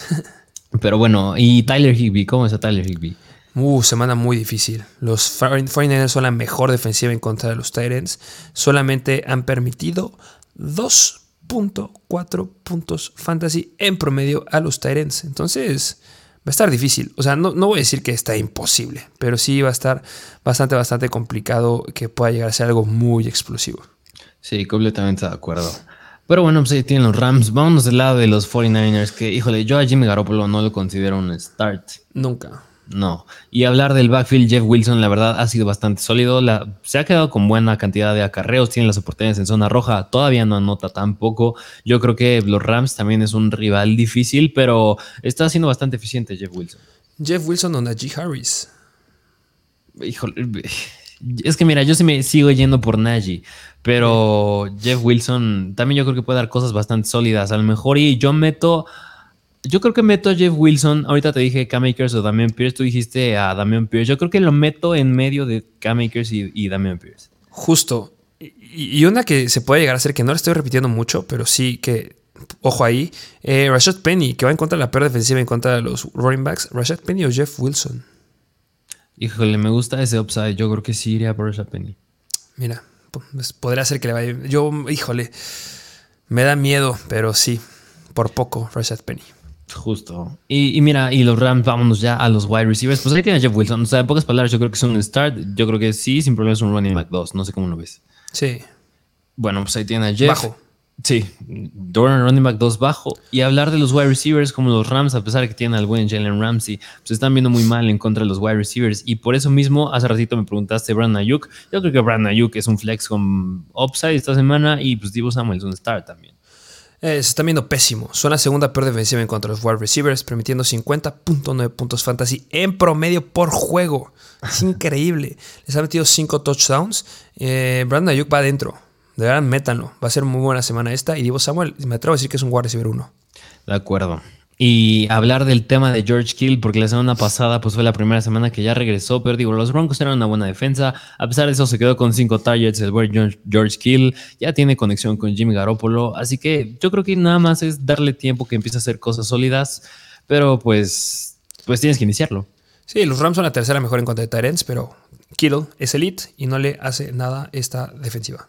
Pero bueno, ¿y Tyler Higby? ¿Cómo está Tyler Higby? Uh, semana muy difícil. Los 49ers son la mejor defensiva en contra de los Titans. Solamente han permitido 2.4 puntos fantasy en promedio a los Titans. Entonces, va a estar difícil. O sea, no, no, voy a decir que está imposible, pero sí va a estar bastante, bastante complicado que pueda llegar a ser algo muy explosivo. Sí, completamente de acuerdo. Pero bueno, pues ahí tienen los Rams. Vámonos del lado de los 49ers, que híjole, yo a Jimmy Garoppolo no lo considero un start. Nunca. No. Y hablar del backfield, Jeff Wilson, la verdad, ha sido bastante sólido. se ha quedado con buena cantidad de acarreos, tiene las oportunidades en zona roja, todavía no anota tampoco. Yo creo que los Rams también es un rival difícil, pero está siendo bastante eficiente Jeff Wilson. Jeff Wilson o Najee Harris. Híjole. Es que mira, yo sí me sigo yendo por Najee, pero Jeff Wilson también yo creo que puede dar cosas bastante sólidas. A lo mejor y yo meto yo creo que meto a Jeff Wilson. Ahorita te dije Cam Akers o Damian Pierce. Tú dijiste a Damian Pierce. Yo creo que lo meto en medio de Cam Akers y, Damian Pierce. Justo. Y, una que se puede llegar a ser que no la estoy repitiendo mucho, pero sí que. Ojo ahí. Eh, Rashad Penny, que va en contra de la peor defensiva en contra de los running backs. Rashad Penny o Jeff Wilson. Híjole, me gusta ese upside. Yo creo que sí iría por Rashad Penny. Mira, pues podría ser que le vaya. Yo, híjole, me da miedo, pero sí, por poco, Rashad Penny. Justo. Y, mira, y los Rams, vámonos ya a los wide receivers. Pues ahí tiene a Jeff Wilson. O sea, en pocas palabras, yo creo que es un start. Yo creo que sí, sin problema es un running back 2. No sé cómo lo ves. Sí. Bueno, pues ahí tiene a Jeff. Bajo. Sí, Doran running back 2 bajo. Y hablar de los wide receivers como los Rams, a pesar de que tienen al buen Jalen Ramsey, pues están viendo muy mal en contra de los wide receivers. Y por eso mismo, hace ratito me preguntaste Brandon Ayuk. Yo creo que Brandon Ayuk es un flex con upside esta semana y pues Divo Samuel es un start también. Eh, se están viendo pésimo. Son la segunda peor defensiva en contra de los wide receivers, permitiendo 50.9 puntos fantasy en promedio por juego. Es increíble. Les ha metido 5 touchdowns. Eh, Brandon Ayuk va adentro. De verdad, métanlo. Va a ser muy buena semana esta. Y Divo Samuel, me atrevo a decir que es un wide receiver 1. De acuerdo y hablar del tema de George Kill, porque la semana pasada pues fue la primera semana que ya regresó, pero digo, los Broncos eran una buena defensa, a pesar de eso se quedó con cinco targets, el buen George Kill ya tiene conexión con Jimmy Garoppolo, así que yo creo que nada más es darle tiempo que empiece a hacer cosas sólidas, pero pues, pues tienes que iniciarlo. Sí, los Rams son la tercera mejor en contra de Tyrants, pero Kittle es elite y no le hace nada esta defensiva.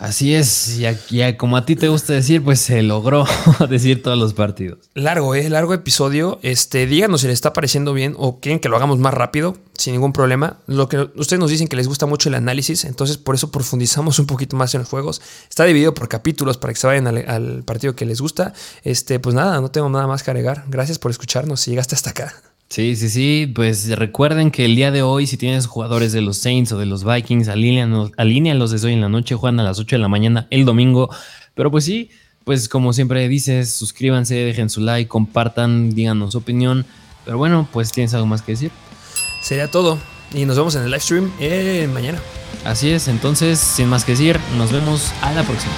Así es, y como a ti te gusta decir, pues se logró decir todos los partidos. Largo, ¿eh? Largo episodio. Este, díganos si les está pareciendo bien o quieren que lo hagamos más rápido, sin ningún problema. Lo que ustedes nos dicen que les gusta mucho el análisis, entonces por eso profundizamos un poquito más en los juegos. Está dividido por capítulos para que se vayan al, al partido que les gusta. Este, pues nada, no tengo nada más que agregar. Gracias por escucharnos si llegaste hasta acá. Sí, sí, sí. Pues recuerden que el día de hoy, si tienes jugadores de los Saints o de los Vikings, alinean los de hoy en la noche, juegan a las 8 de la mañana el domingo. Pero pues sí, pues como siempre dices, suscríbanse, dejen su like, compartan, díganos su opinión. Pero bueno, pues tienes algo más que decir. Sería todo. Y nos vemos en el live stream eh, mañana. Así es, entonces, sin más que decir, nos vemos a la próxima.